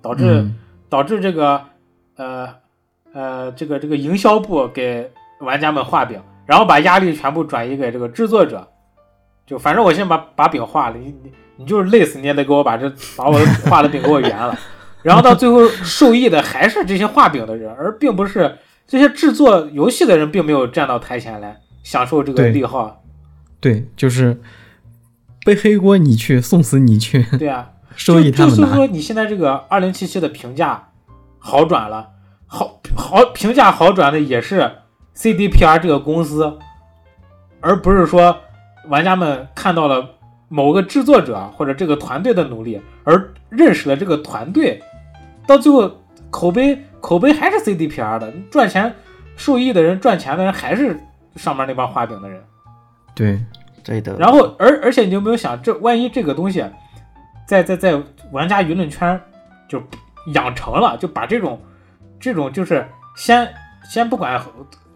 导致、嗯导致这个呃呃这个这个营销部给玩家们画饼，然后把压力全部转移给这个制作者，就反正我先把把饼画了，你你你就是累死你也得给我把这把我画的饼给我圆了。然后到最后受益的还是这些画饼的人，而并不是这些制作游戏的人，并没有站到台前来享受这个利好。对，就是背黑锅你去，送死你去，对啊，收益他们。就就是说你现在这个二零七七的评价好转了，好好评价好转的也是 CDPR 这个公司，而不是说玩家们看到了某个制作者或者这个团队的努力，而认识了这个团队，到最后口碑口碑还是 CDPR 的，赚钱受益的人赚钱的人还是上面那帮画饼的人。对，对的，然后而而且你有没有想，这万一这个东西在在在玩家舆论圈就养成了，就把这种这种就是先先不管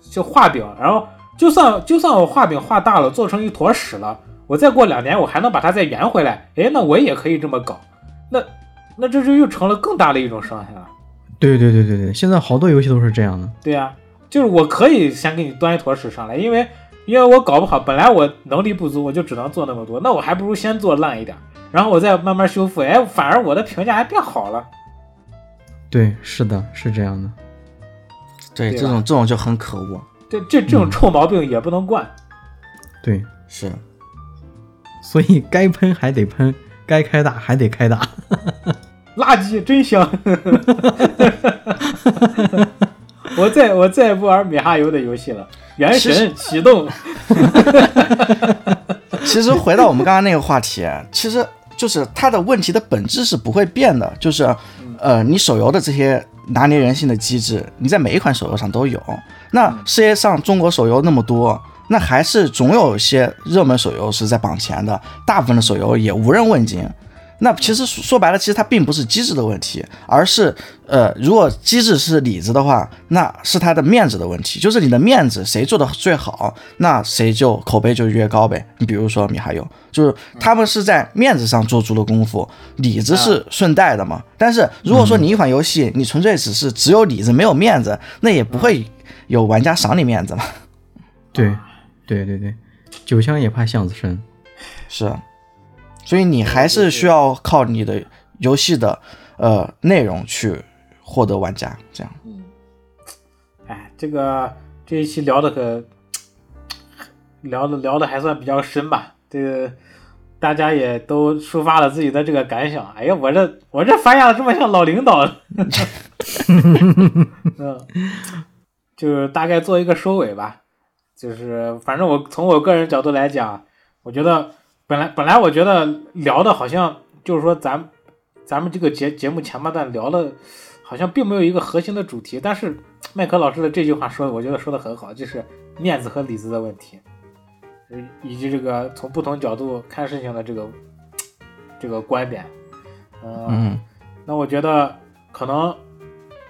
就画饼，然后就算就算我画饼画大了，做成一坨屎了，我再过两年我还能把它再圆回来，哎，那我也可以这么搞，那那这就又成了更大的一种伤害了。对对对对对，现在好多游戏都是这样的。对呀、就是我可以先给你端一坨屎上来，因为因为我搞不好，本来我能力不足，我就只能做那么多，那我还不如先做烂一点，然后我再慢慢修复，哎，反而我的评价还变好了。对，是的，是这样的。对对这种这种就很可恶，这这这种臭毛病也不能惯。对，是所以该喷还得喷，该开大还得开大。垃圾真香！我再我再也不玩米哈游的游戏了。原神启动，其实回到我们刚刚那个话题，其实就是它的问题的本质是不会变的，就是呃，你手游的这些拿捏人性的机制，你在每一款手游上都有。那世界上中国手游那么多，那还是总有一些热门手游是在榜前的，大部分的手游也无人问津。那其实说说白了，其实它并不是机制的问题，而是呃，如果机制是里子的话，那是它的面子的问题，就是你的面子谁做的最好，那谁就口碑就越高呗。你比如说米哈游，就是他们是在面子上做足了功夫，里子是顺带的嘛。但是如果说你一款游戏，你纯粹只是只有里子没有面子，那也不会有玩家赏你面子嘛。对，对对对，酒香也怕巷子深。是，所以你还是需要靠你的游戏的呃内容去获得玩家，这样。嗯哎，这个这一期聊的可 聊的聊的还算比较深吧，这个大家也都抒发了自己的这个感想。哎呀，我这我这发现了这么像老领导，嗯，就是大概做一个收尾吧。就是反正我从我个人角度来讲，我觉得本来本来我觉得聊的好像就是说咱咱们这个节节目前半段聊的，好像并没有一个核心的主题，但是麦克老师的这句话说的，我觉得说的很好，就是面子和里子的问题，呃以及这个从不同角度看事情的这个这个观点。嗯，嗯，那我觉得可能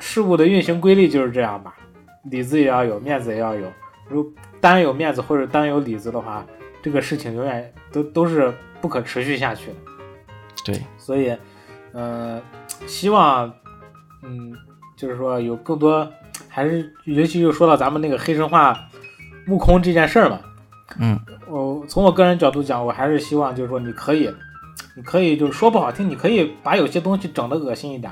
事物的运行规律就是这样吧，里子也要有，面子也要有。如单有面子或者单有里子的话，这个事情永远都都是不可持续下去的。对，所以，呃，希望，嗯，就是说有更多，还是尤其就说到咱们那个黑神话悟空这件事儿嘛，嗯，我从我个人角度讲，我还是希望就是说你可以，你可以就是说不好听，你可以把有些东西整的恶心一点，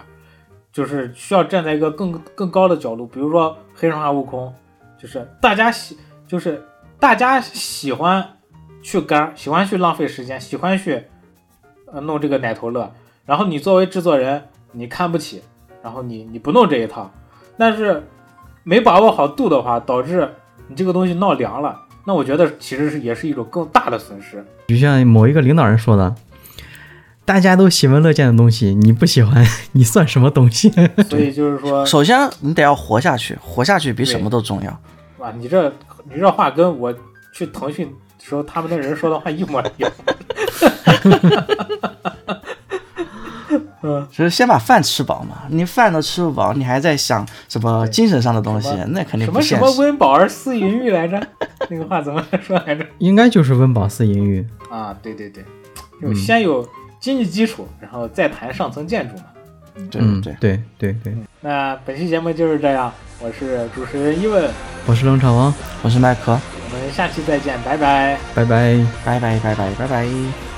就是需要站在一个更更高的角度，比如说黑神话悟空，就是大家喜，就是大家喜欢去干，喜欢去浪费时间，喜欢去呃弄这个奶头乐，然后你作为制作人，你看不起，然后你你不弄这一套，但是没把握好度的话，导致你这个东西闹凉了，那我觉得其实是也是一种更大的损失。就像某一个领导人说的，大家都喜闻乐见的东西，你不喜欢，你算什么东西？所以就是说，首先你得要活下去，活下去比什么都重要。哇，你这你这话跟我去腾讯时候他们的人说的话一模一样。嗯，就是先把饭吃饱嘛，你饭都吃不饱，你还在想什么精神上的东西，那肯定什么什么。温饱而思淫欲来着？那个话怎么说来着？应该就是温饱思淫欲。啊，对对对，就先有经济基础，然后再谈上层建筑嘛。对嗯，对，对对对，那本期节目就是这样，我是主持人伊问，我是冷场王，我是麦克，我们下期再见，拜拜。拜拜。拜拜拜拜拜拜。